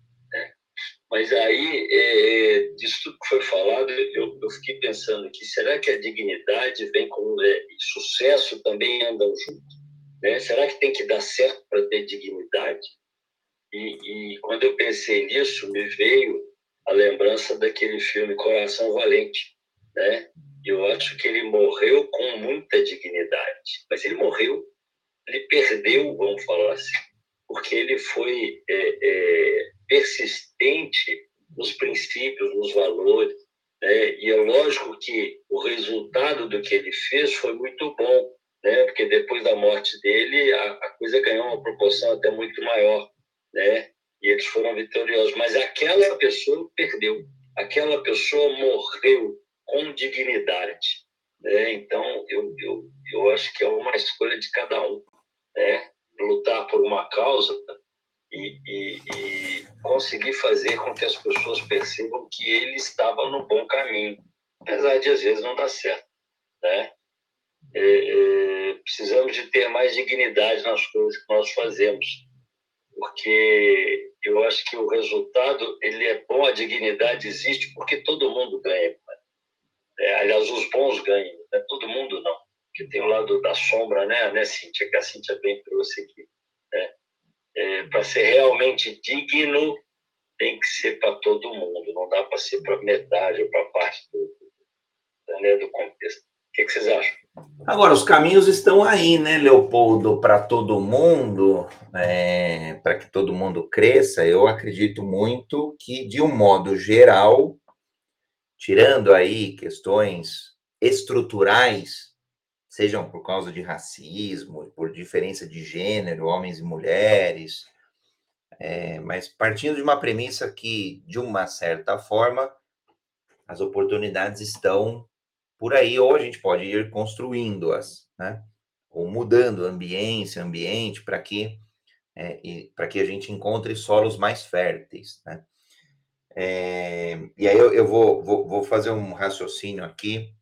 Mas aí, é, disso tudo que foi falado, eu, eu fiquei pensando que será que a dignidade vem com é, sucesso também andam juntos? Né? Será que tem que dar certo para ter dignidade? E, e quando eu pensei nisso, me veio a lembrança daquele filme Coração Valente, né? Eu acho que ele morreu com muita dignidade, mas ele morreu, ele perdeu, vamos falar assim, porque ele foi é, é, persistente nos princípios, nos valores, né? E é lógico que o resultado do que ele fez foi muito bom, né? Porque depois da morte dele, a, a coisa ganhou uma proporção até muito maior, né? e eles foram vitoriosos. Mas aquela pessoa perdeu, aquela pessoa morreu com dignidade. Né? Então, eu, eu, eu acho que é uma escolha de cada um, né? lutar por uma causa e, e, e conseguir fazer com que as pessoas percebam que ele estava no bom caminho, apesar de às vezes não dar certo. Né? É, é, precisamos de ter mais dignidade nas coisas que nós fazemos porque eu acho que o resultado ele é bom, a dignidade existe porque todo mundo ganha. É, aliás, os bons ganham, né? todo mundo não. Porque tem o lado da sombra, né, né Cíntia? Que a Cíntia bem trouxe aqui. Né? É, para ser realmente digno, tem que ser para todo mundo, não dá para ser para metade ou para parte do, né, do contexto. O que, que vocês acham? Agora, os caminhos estão aí, né, Leopoldo, para todo mundo, é, para que todo mundo cresça. Eu acredito muito que, de um modo geral, tirando aí questões estruturais, sejam por causa de racismo, por diferença de gênero, homens e mulheres, é, mas partindo de uma premissa que, de uma certa forma, as oportunidades estão por aí, ou a gente pode ir construindo-as, né? Ou mudando a ambiência, ambiente, para que, é, para que a gente encontre solos mais férteis, né? É, e aí eu, eu vou, vou, vou, fazer um raciocínio aqui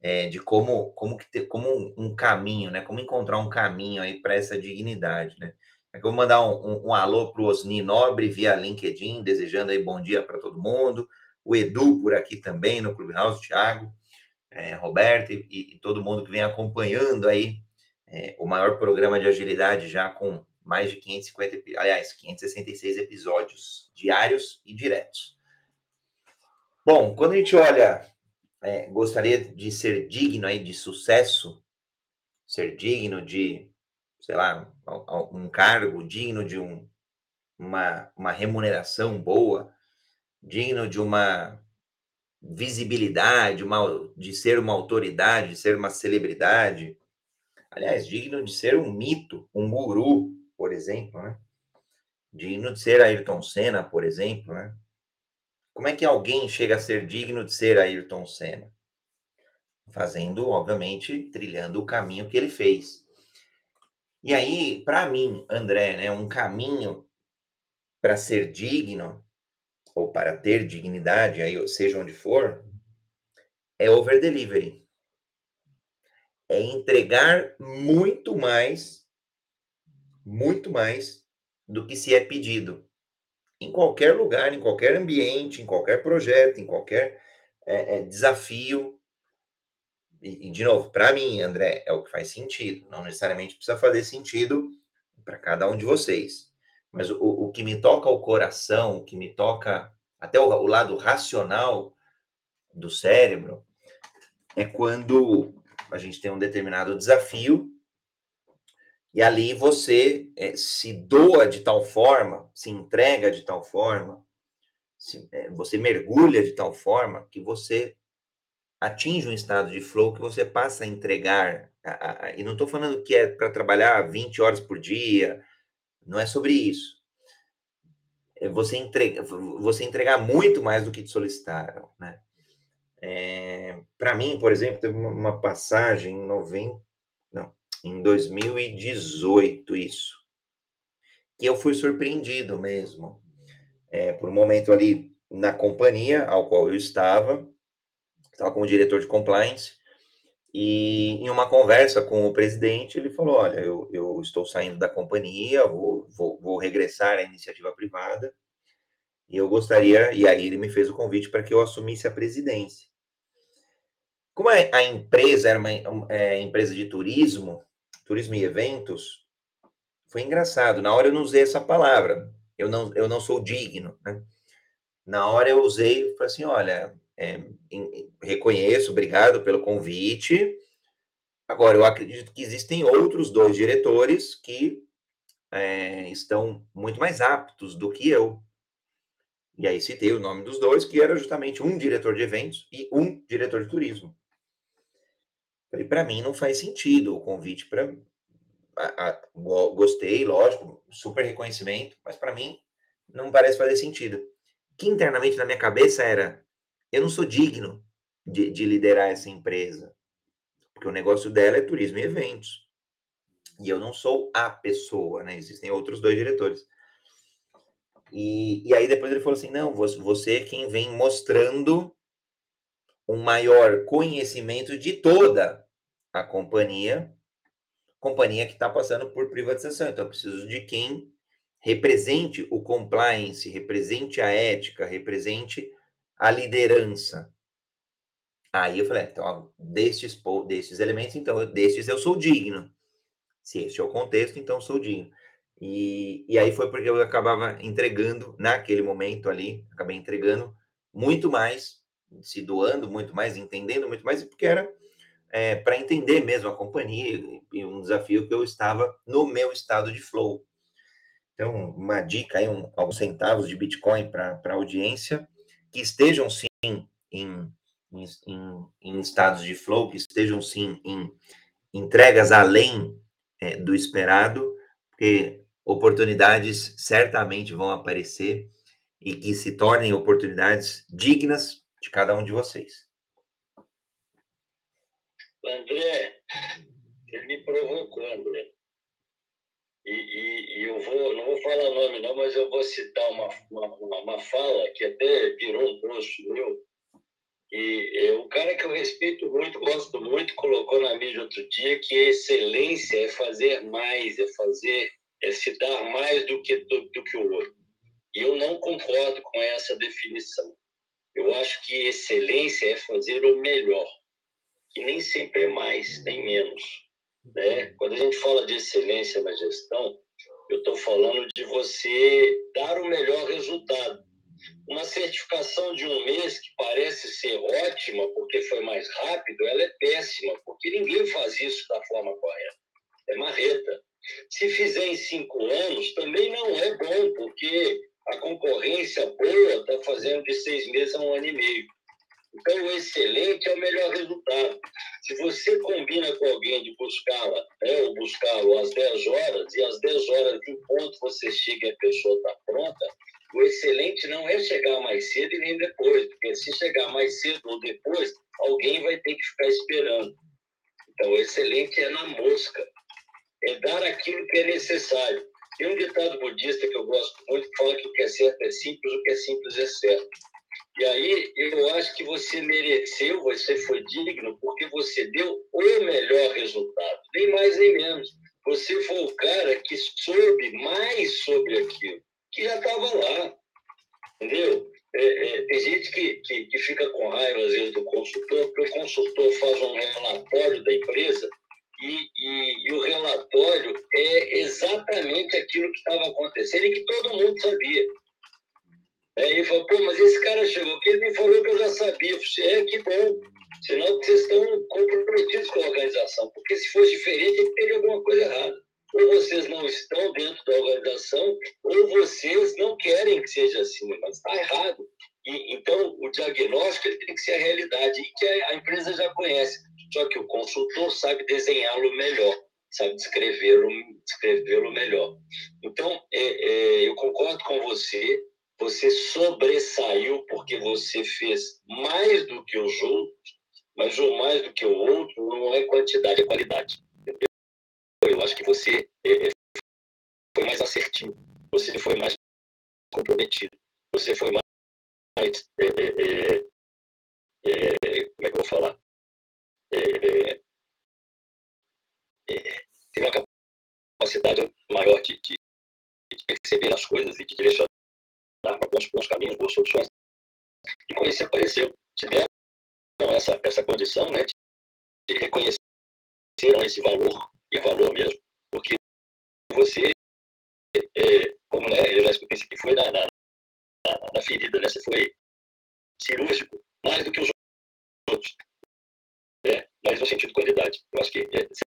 é, de como, como, que ter, como um, um, caminho, né? Como encontrar um caminho aí para essa dignidade, né? É que eu vou mandar um, um, um alô para o Osni Nobre via LinkedIn, desejando aí bom dia para todo mundo. O Edu por aqui também no Clubhouse, Thiago é, Roberto e, e, todo mundo que vem acompanhando aí é, o maior programa de agilidade já com mais de 550, aliás, 566 episódios diários e diretos. Bom, quando a gente olha, é, gostaria de ser digno aí de sucesso, ser digno de, sei lá, um cargo, digno de um, uma, uma remuneração boa, digno de uma visibilidade, uma, de ser uma autoridade, de ser uma celebridade. Aliás, digno de ser um mito, um guru, por exemplo, né? Digno de ser Ayrton Senna, por exemplo, né? Como é que alguém chega a ser digno de ser Ayrton Senna? Fazendo, obviamente, trilhando o caminho que ele fez. E aí, para mim, André, né, um caminho para ser digno ou para ter dignidade, aí, seja onde for, é over delivery. É entregar muito mais, muito mais do que se é pedido. Em qualquer lugar, em qualquer ambiente, em qualquer projeto, em qualquer é, é, desafio. E, e, de novo, para mim, André, é o que faz sentido. Não necessariamente precisa fazer sentido para cada um de vocês. Mas o, o que me toca o coração, o que me toca até o, o lado racional do cérebro, é quando a gente tem um determinado desafio e ali você é, se doa de tal forma, se entrega de tal forma, é, você mergulha de tal forma que você atinge um estado de flow que você passa a entregar. A, a, e não estou falando que é para trabalhar 20 horas por dia, não é sobre isso. É você, entrega, você entregar muito mais do que te solicitaram, né? É, para mim, por exemplo, teve uma passagem em 90, não, em 2018, isso, que eu fui surpreendido mesmo, é, por um momento ali na companhia ao qual eu estava, estava como diretor de compliance, e em uma conversa com o presidente, ele falou: Olha, eu, eu estou saindo da companhia, vou, vou, vou regressar à iniciativa privada, e eu gostaria. E aí ele me fez o convite para que eu assumisse a presidência. Como a empresa era uma é, empresa de turismo, turismo e eventos, foi engraçado. Na hora eu não usei essa palavra. Eu não, eu não sou digno. Né? Na hora eu usei, falei assim: olha, é, em, reconheço, obrigado pelo convite. Agora, eu acredito que existem outros dois diretores que é, estão muito mais aptos do que eu. E aí citei o nome dos dois, que era justamente um diretor de eventos e um diretor de turismo. Falei, para mim não faz sentido o convite para. Gostei, lógico, super reconhecimento, mas para mim não parece fazer sentido. Que internamente na minha cabeça era: eu não sou digno de, de liderar essa empresa, porque o negócio dela é turismo e eventos. E eu não sou a pessoa, né? Existem outros dois diretores. E, e aí depois ele falou assim: não, você é quem vem mostrando um maior conhecimento de toda a companhia, companhia que está passando por privatização. Então, eu preciso de quem represente o compliance, represente a ética, represente a liderança. Aí eu falei, então, destes, destes elementos, então, destes eu sou digno. Se este é o contexto, então sou digno. E, e aí foi porque eu acabava entregando, naquele momento ali, acabei entregando muito mais, se doando muito mais, entendendo muito mais, porque era é, para entender mesmo a companhia e um desafio que eu estava no meu estado de flow. Então, uma dica aí, um, alguns centavos de Bitcoin para a audiência que estejam sim em, em, em, em, estados de flow, que estejam sim em entregas além é, do esperado, porque oportunidades certamente vão aparecer e que se tornem oportunidades dignas de cada um de vocês. André, ele me provocou, André. E, e, e, eu vou, não vou falar nome não, mas eu vou citar uma, uma, uma fala que até virou um post meu. E é, o cara que eu respeito muito, gosto muito, colocou na mídia outro dia que excelência é fazer mais, é fazer, é se dar mais do que, do, do que o outro. E eu não concordo com essa definição. Eu acho que excelência é fazer o melhor, que nem sempre é mais, nem menos. Né? Quando a gente fala de excelência na gestão, eu estou falando de você dar o melhor resultado. Uma certificação de um mês que parece ser ótima porque foi mais rápido, ela é péssima, porque ninguém faz isso da forma correta. É marreta. Se fizer em cinco anos, também não é bom, porque a concorrência boa está fazendo de seis meses a um ano e meio. Então, o excelente é o melhor resultado. Se você combina com alguém de buscá-la, né, ou buscá-lo às 10 horas, e às 10 horas de ponto você chega e a pessoa está pronta, o excelente não é chegar mais cedo e nem depois, porque se chegar mais cedo ou depois, alguém vai ter que ficar esperando. Então, o excelente é na mosca, é dar aquilo que é necessário. Tem um ditado budista que eu gosto muito que fala que o que é certo é simples, o que é simples é certo. E aí eu acho que você mereceu, você foi digno, porque você deu o melhor resultado, nem mais nem menos. Você foi o cara que soube mais sobre aquilo, que já estava lá. Entendeu? É, é, tem gente que, que, que, fica com raiva, às vezes, do consultor, porque o consultor faz um relatório da empresa e, e, e o relatório é exatamente aquilo que estava acontecendo e que todo mundo sabia. Aí ele falou, pô, mas esse cara chegou aqui, ele me falou que eu já sabia. Eu falei, é, que bom. Senão vocês estão comprometidos com a organização. Porque se fosse diferente, teria alguma coisa errada. ou vocês não estão dentro da organização, ou vocês não querem que seja assim, mas está errado. Então, o diagnóstico tem que ser a realidade, e que a, a empresa já conhece, só que o consultor sabe desenhá-lo melhor, sabe descrevê-lo descrevê melhor. Então, é, é, eu concordo com você, você sobressaiu porque você fez mais do que os outros, mas o mais do que o outro não é quantidade, é qualidade. Entendeu? Eu acho que você é, é foi mais assertivo, você foi mais comprometido, você foi mais. É, é, é, é como é que eu vou falar? teve uma capacidade maior de, de, de, perceber as coisas e de direcionar para bons, bons caminhos, boas soluções. E com isso apareceu, tiveram essa, essa condição né, de, de reconhecer esse valor, e valor mesmo, porque você, é, como né, eu já escutei que foi na, na, na, ferida, né, você foi cirúrgico mais do que os outros, né, mas no sentido de qualidade. Eu acho que é, você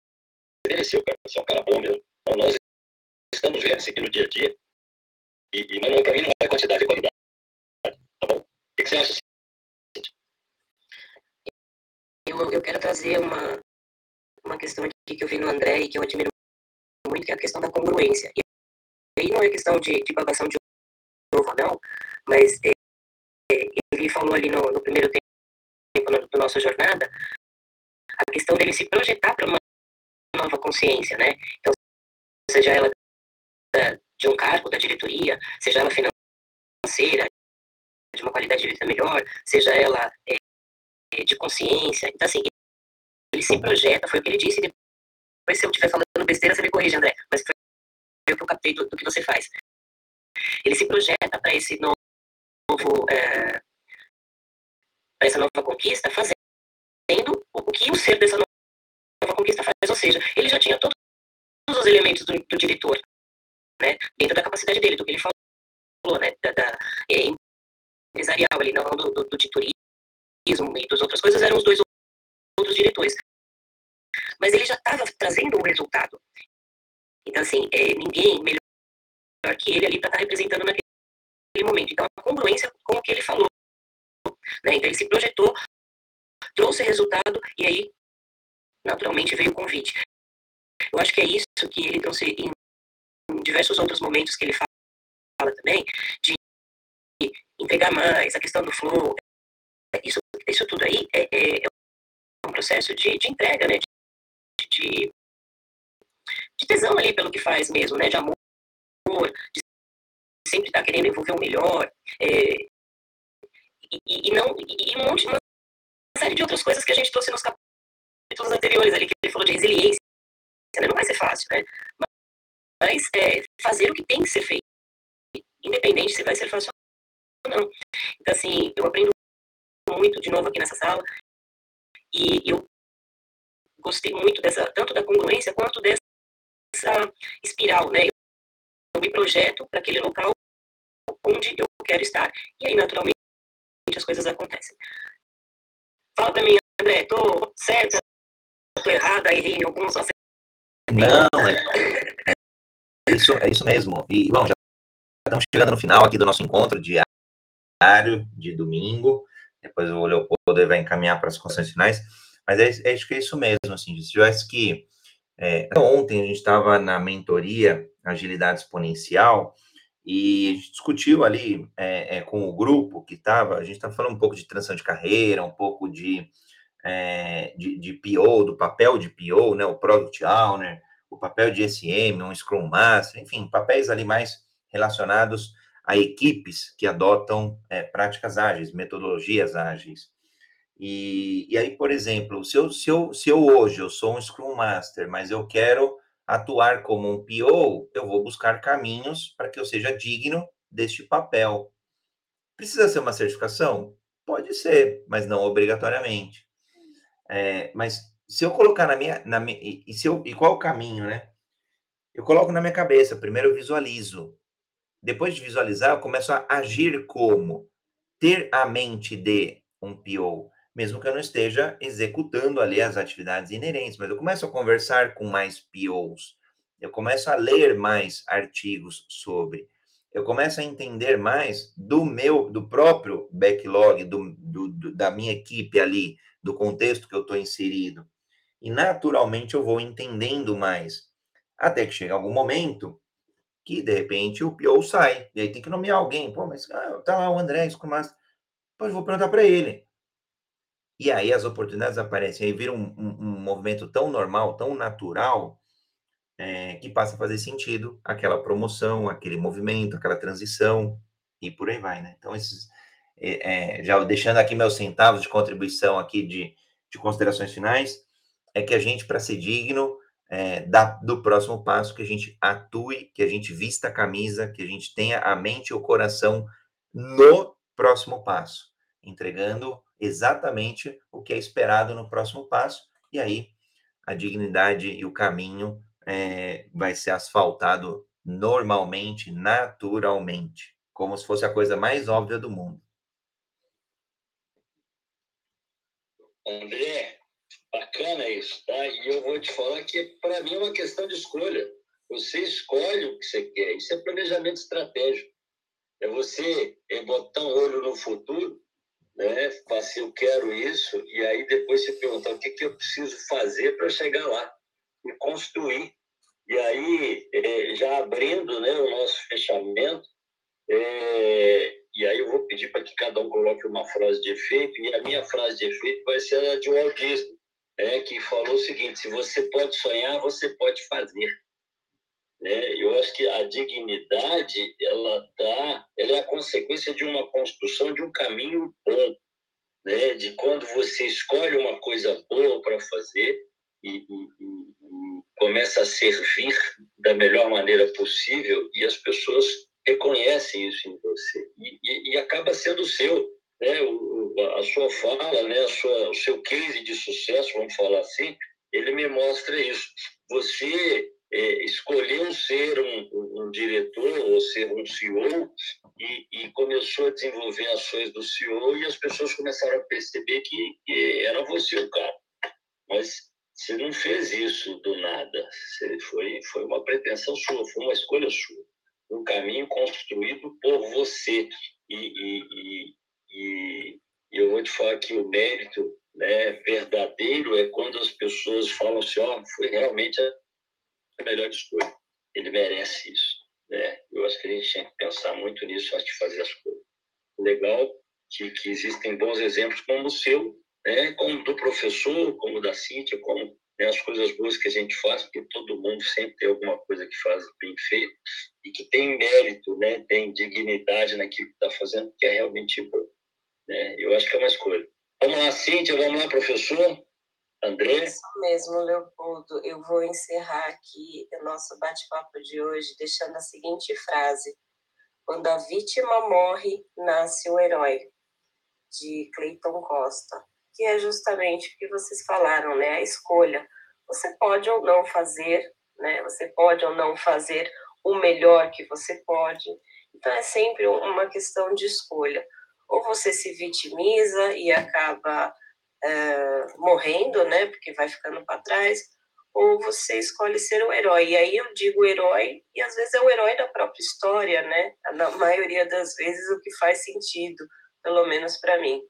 mereceu, cara, você é um cara bom mesmo. Então, nós estamos vendo isso aqui no dia a dia, e, e mas para mim não é quantidade, é qualidade. Tá bom? O que, que você acha? Eu, eu quero trazer uma, uma questão aqui que eu vi no André e que eu admiro muito, que é a questão da congruência. E aí não é questão de, de babação de novo, não, mas ele falou ali no, no primeiro tempo da no, nossa jornada, a questão dele se projetar para uma nova consciência, né? Então, seja ela de um cargo da diretoria, seja ela financeira, de uma qualidade de vida melhor, seja ela é, de consciência. Então, assim, ele se projeta, foi o que ele disse, depois se eu estiver falando besteira, você me corrige, André, mas foi o que eu captei do, do que você faz. Ele se projeta para esse novo, é, para essa nova conquista, fazendo o, que o ser dessa nova conquista faz, ou seja, ele já tinha todos os elementos do, do diretor, né, dentro da capacidade dele, do que ele falou, né, da, da é, empresarial ali, não do, do, do de turismo e das outras coisas, eram os dois outros diretores. Mas ele já estava trazendo um resultado. Então, assim, é, ninguém melhor que ele ali para estar tá representando naquele momento. Então, a congruência com o que ele falou. Né? Então, ele se projetou, trouxe resultado, e aí, naturalmente, veio o convite. Eu acho que é isso que ele trouxe em diversos outros momentos que ele fala também, de entregar mais, a questão do flow, isso, isso tudo aí é, é, é um processo de, de entrega, né? De, de, de, tesão ali pelo que faz mesmo, né? De amor, de sempre estar tá querendo envolver o melhor, é, e, e, não, e um monte, uma série de outras coisas que a gente trouxe nos capítulos anteriores ali, que ele falou de resiliência, né? Não vai ser fácil, né? Mas é, fazer o que tem que ser feito, independente se vai ser fácil ou não. Então, assim, eu aprendo muito de novo aqui nessa sala e eu gostei muito dessa, tanto da congruência quanto dessa espiral, né? Eu me projeto para aquele local onde eu quero estar. E aí, naturalmente, as coisas acontecem. Fala para mim, André, tô certa, tô errada, errei em alguns Não, é, é, isso, é isso mesmo. E, bom, já estamos chegando no final aqui do nosso encontro diário de domingo. Depois o Leopoldo vai encaminhar para as condições finais. Mas é, é, acho que é isso mesmo, assim, se tivesse que... É, ontem a gente estava na mentoria Agilidade Exponencial e a gente discutiu ali é, é, com o grupo que estava, a gente estava falando um pouco de transição de carreira, um pouco de, é, de, de PO, do papel de PO, né, o Product Owner, o papel de SM, um Scrum Master, enfim, papéis ali mais relacionados a equipes que adotam é, práticas ágeis, metodologias ágeis. E, e aí, por exemplo, se eu, se, eu, se eu hoje eu sou um Scrum Master, mas eu quero atuar como um PO, eu vou buscar caminhos para que eu seja digno deste papel. Precisa ser uma certificação? Pode ser, mas não obrigatoriamente. É, mas se eu colocar na minha, na minha e, se eu, e qual o caminho, né? Eu coloco na minha cabeça. Primeiro eu visualizo. Depois de visualizar, eu começo a agir como ter a mente de um PO mesmo que eu não esteja executando ali as atividades inerentes, mas eu começo a conversar com mais POs. eu começo a ler mais artigos sobre, eu começo a entender mais do meu, do próprio backlog, do, do, da minha equipe ali, do contexto que eu estou inserido. E naturalmente eu vou entendendo mais. Até que chega algum momento que, de repente, o PO sai. E aí tem que nomear alguém. Pô, mas ah, tá lá o André, mais. Pois vou perguntar para ele. E aí as oportunidades aparecem. Aí vira um, um, um movimento tão normal, tão natural, é, que passa a fazer sentido aquela promoção, aquele movimento, aquela transição e por aí vai, né? Então, esses, é, é, já deixando aqui meus centavos de contribuição aqui de, de considerações finais, é que a gente, para ser digno é, da, do próximo passo, que a gente atue, que a gente vista a camisa, que a gente tenha a mente e o coração no próximo passo, entregando exatamente o que é esperado no próximo passo, e aí a dignidade e o caminho é, vai ser asfaltado normalmente, naturalmente, como se fosse a coisa mais óbvia do mundo. André, bacana isso, tá? E eu vou te falar que para mim é uma questão de escolha. Você escolhe o que você quer. Isso é planejamento estratégico. É você é botar um olho no futuro, né? Assim, eu quero isso, e aí depois você perguntar o que, que eu preciso fazer para chegar lá e construir e aí, é, já abrindo né, o nosso fechamento, é, e aí eu vou pedir para que cada um coloque uma frase de efeito, e a minha frase de efeito vai ser a de Walt Disney, né, que falou o seguinte: se você pode sonhar, você pode fazer. Né? Eu acho que a dignidade ela tá, ela é a consequência de uma construção de um caminho bom, né? De quando você escolhe uma coisa boa para fazer e, e, e, começa a servir da melhor maneira possível e as pessoas reconhecem isso em você e, e acaba sendo seu, né? O, a sua fala, né? A sua, o seu case de sucesso, vamos falar assim, ele me mostra isso. Você é, escolheu ser um, um, diretor ou ser um CEO e, e, começou a desenvolver ações do CEO e as pessoas começaram a perceber que, que era você o cara. Mas você não fez isso do nada. Você foi, foi uma pretensão sua, foi uma escolha sua. Um caminho construído por você. E, e, e, e, eu vou te falar que o mérito né, verdadeiro é quando as pessoas falam assim: ó, oh, foi realmente a melhor escolha. Ele merece isso. Né? Eu acho que a gente tinha que pensar muito nisso antes de fazer as coisas. Legal que, que existem bons exemplos como o seu, né, como do professor, como da Cíntia, como né, as coisas boas que a gente faz, porque todo mundo sempre tem alguma coisa que faz bem feito e que tem mérito, né, tem dignidade naquilo que está fazendo, que é realmente bom. Né? Eu acho que é uma escolha. Vamos lá, Cíntia, vamos lá, professor. André? Isso mesmo, Leopoldo. Eu vou encerrar aqui o nosso bate-papo de hoje deixando a seguinte frase: Quando a vítima morre, nasce o herói, de Cleiton Costa que é justamente o que vocês falaram, né? A escolha. Você pode ou não fazer, né? Você pode ou não fazer o melhor que você pode. Então é sempre uma questão de escolha. Ou você se vitimiza e acaba é, morrendo, né? Porque vai ficando para trás. Ou você escolhe ser o herói. E aí eu digo herói, e às vezes é o herói da própria história, né? Na maioria das vezes o que faz sentido, pelo menos para mim.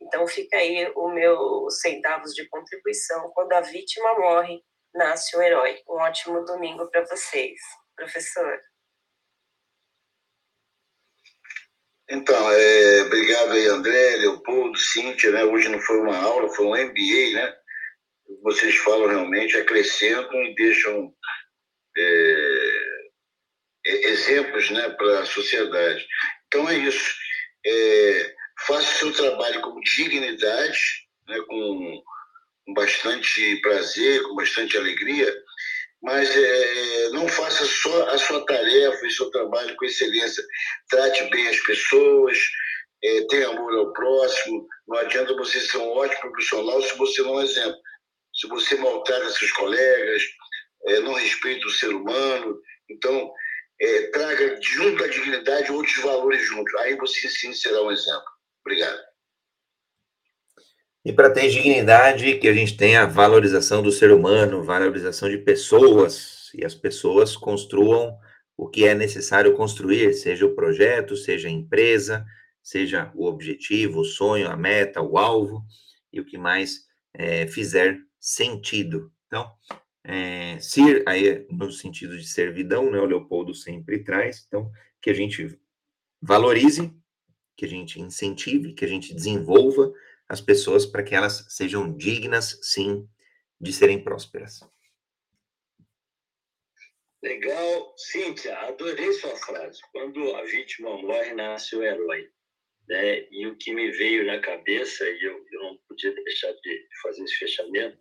Então fica aí o meu centavos de contribuição. Quando a vítima morre, nasce o herói. Um ótimo domingo para vocês, professor. Então, é, obrigado aí, André, Leopoldo, Cíntia, né? Hoje não foi uma aula, foi um MBA, né? Vocês falam realmente, acrescentam e deixam é, exemplos né, para a sociedade. Então é isso. É, faça o seu trabalho com dignidade, né, com, com bastante prazer, com bastante alegria, mas é, não faça só a sua tarefa e seu trabalho com excelência. Trate bem as pessoas, é, tenha amor ao próximo. Não adianta você ser um ótimo profissional se você não é exemplo. Se você maltrata seus colegas, é, não respeita o ser humano. Então, é, traga junto à dignidade outros valores juntos. Aí você sim será um exemplo. Obrigado. E para ter dignidade, que a gente tenha valorização do ser humano, valorização de pessoas, e as pessoas construam o que é necessário construir, seja o projeto, seja a empresa, seja o objetivo, o sonho, a meta, o alvo e o que mais é, fizer sentido. Então, é, ser aí no sentido de servidão, né? O Leopoldo sempre traz. Então, que a gente valorize, que a gente incentive, que a gente desenvolva as pessoas para que elas sejam dignas, sim, de serem prósperas. Legal. Cíntia, adorei sua frase. Quando a vítima morre, nasce o herói. Né? E o que me veio na cabeça, e eu, eu não podia deixar de fazer esse fechamento,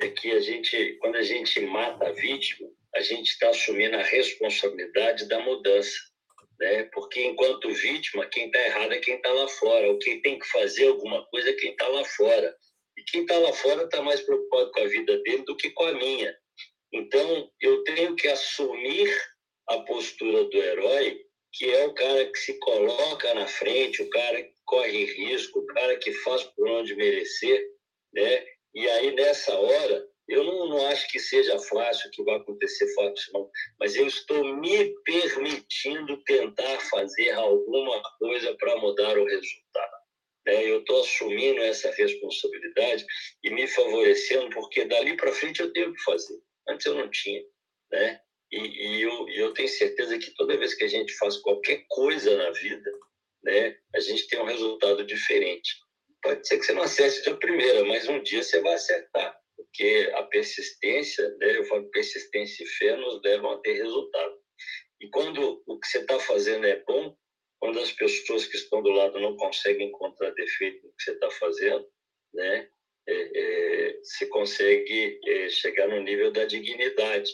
é que a gente, quando a gente mata a vítima, a gente está assumindo a responsabilidade da mudança. Né? Porque enquanto vítima, quem está errado é quem está lá fora. O quem tem que fazer alguma coisa é quem está lá fora. E quem está lá fora está mais preocupado com a vida dele do que com a minha. Então, eu tenho que assumir a postura do herói, que é o cara que se coloca na frente, o cara que corre risco, o cara que faz por onde merecer, né? E aí, nessa hora, eu não, não acho que seja fácil, que vai acontecer fácil, não, mas eu estou me permitindo tentar fazer alguma coisa para mudar o resultado. Né? Eu estou assumindo essa responsabilidade e me favorecendo, porque dali para frente eu tenho que fazer. Antes eu não tinha, né? E, e eu, eu tenho certeza que toda vez que a gente faz qualquer coisa na vida, né, a gente tem um resultado diferente. Pode ser que você não acerte de primeira, mas um dia você vai acertar, porque a persistência, né, eu falo persistência e fé nos levam a ter resultado. E quando o que você está fazendo é bom, quando as pessoas que estão do lado não conseguem encontrar defeito no que você está fazendo, né, é, é, se consegue é, chegar no nível da dignidade.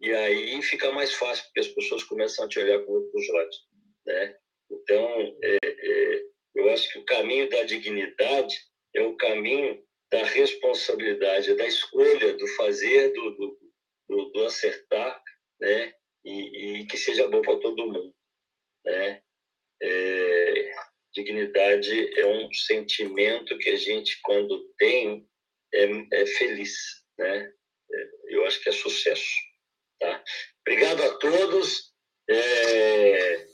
E aí fica mais fácil, porque as pessoas começam a te olhar com outros olhos. Né? Então, é, é, eu acho que o caminho da dignidade é o caminho da responsabilidade, da escolha, do fazer, do, do, do, do acertar, né? E, e, que seja bom para todo mundo. Né? É, Dignidade é um sentimento que a gente, quando tem, é, é feliz, né? É, eu acho que é sucesso, tá? Obrigado a todos. É,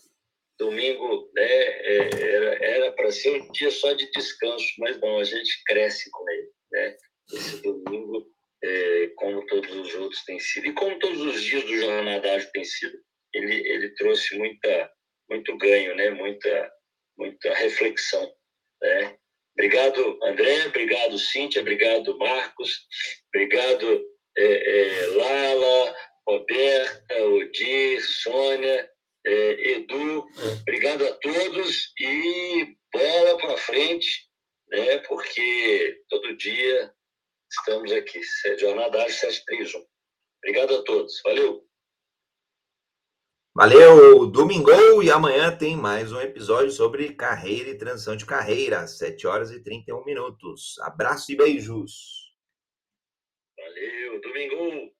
domingo né, é, era para ser um dia só de descanso, mas bom, a gente cresce com ele, né? Esse domingo, é, como todos os outros têm sido, e como todos os dias do Jornada Ágil têm sido, ele, ele trouxe muita, muito ganho, né? Muita muita reflexão. Né? Obrigado, André, obrigado, Cíntia, obrigado, Marcos, obrigado, é, é, Lala, Roberta, Odir, Sônia, é, Edu, obrigado a todos e bola para frente, né? porque todo dia estamos aqui, Jornada Ágil 731. Obrigado a todos, valeu! Valeu, domingou e amanhã tem mais um episódio sobre carreira e transição de carreira, 7 horas e 31 minutos. Abraço e beijos. Valeu, domingou.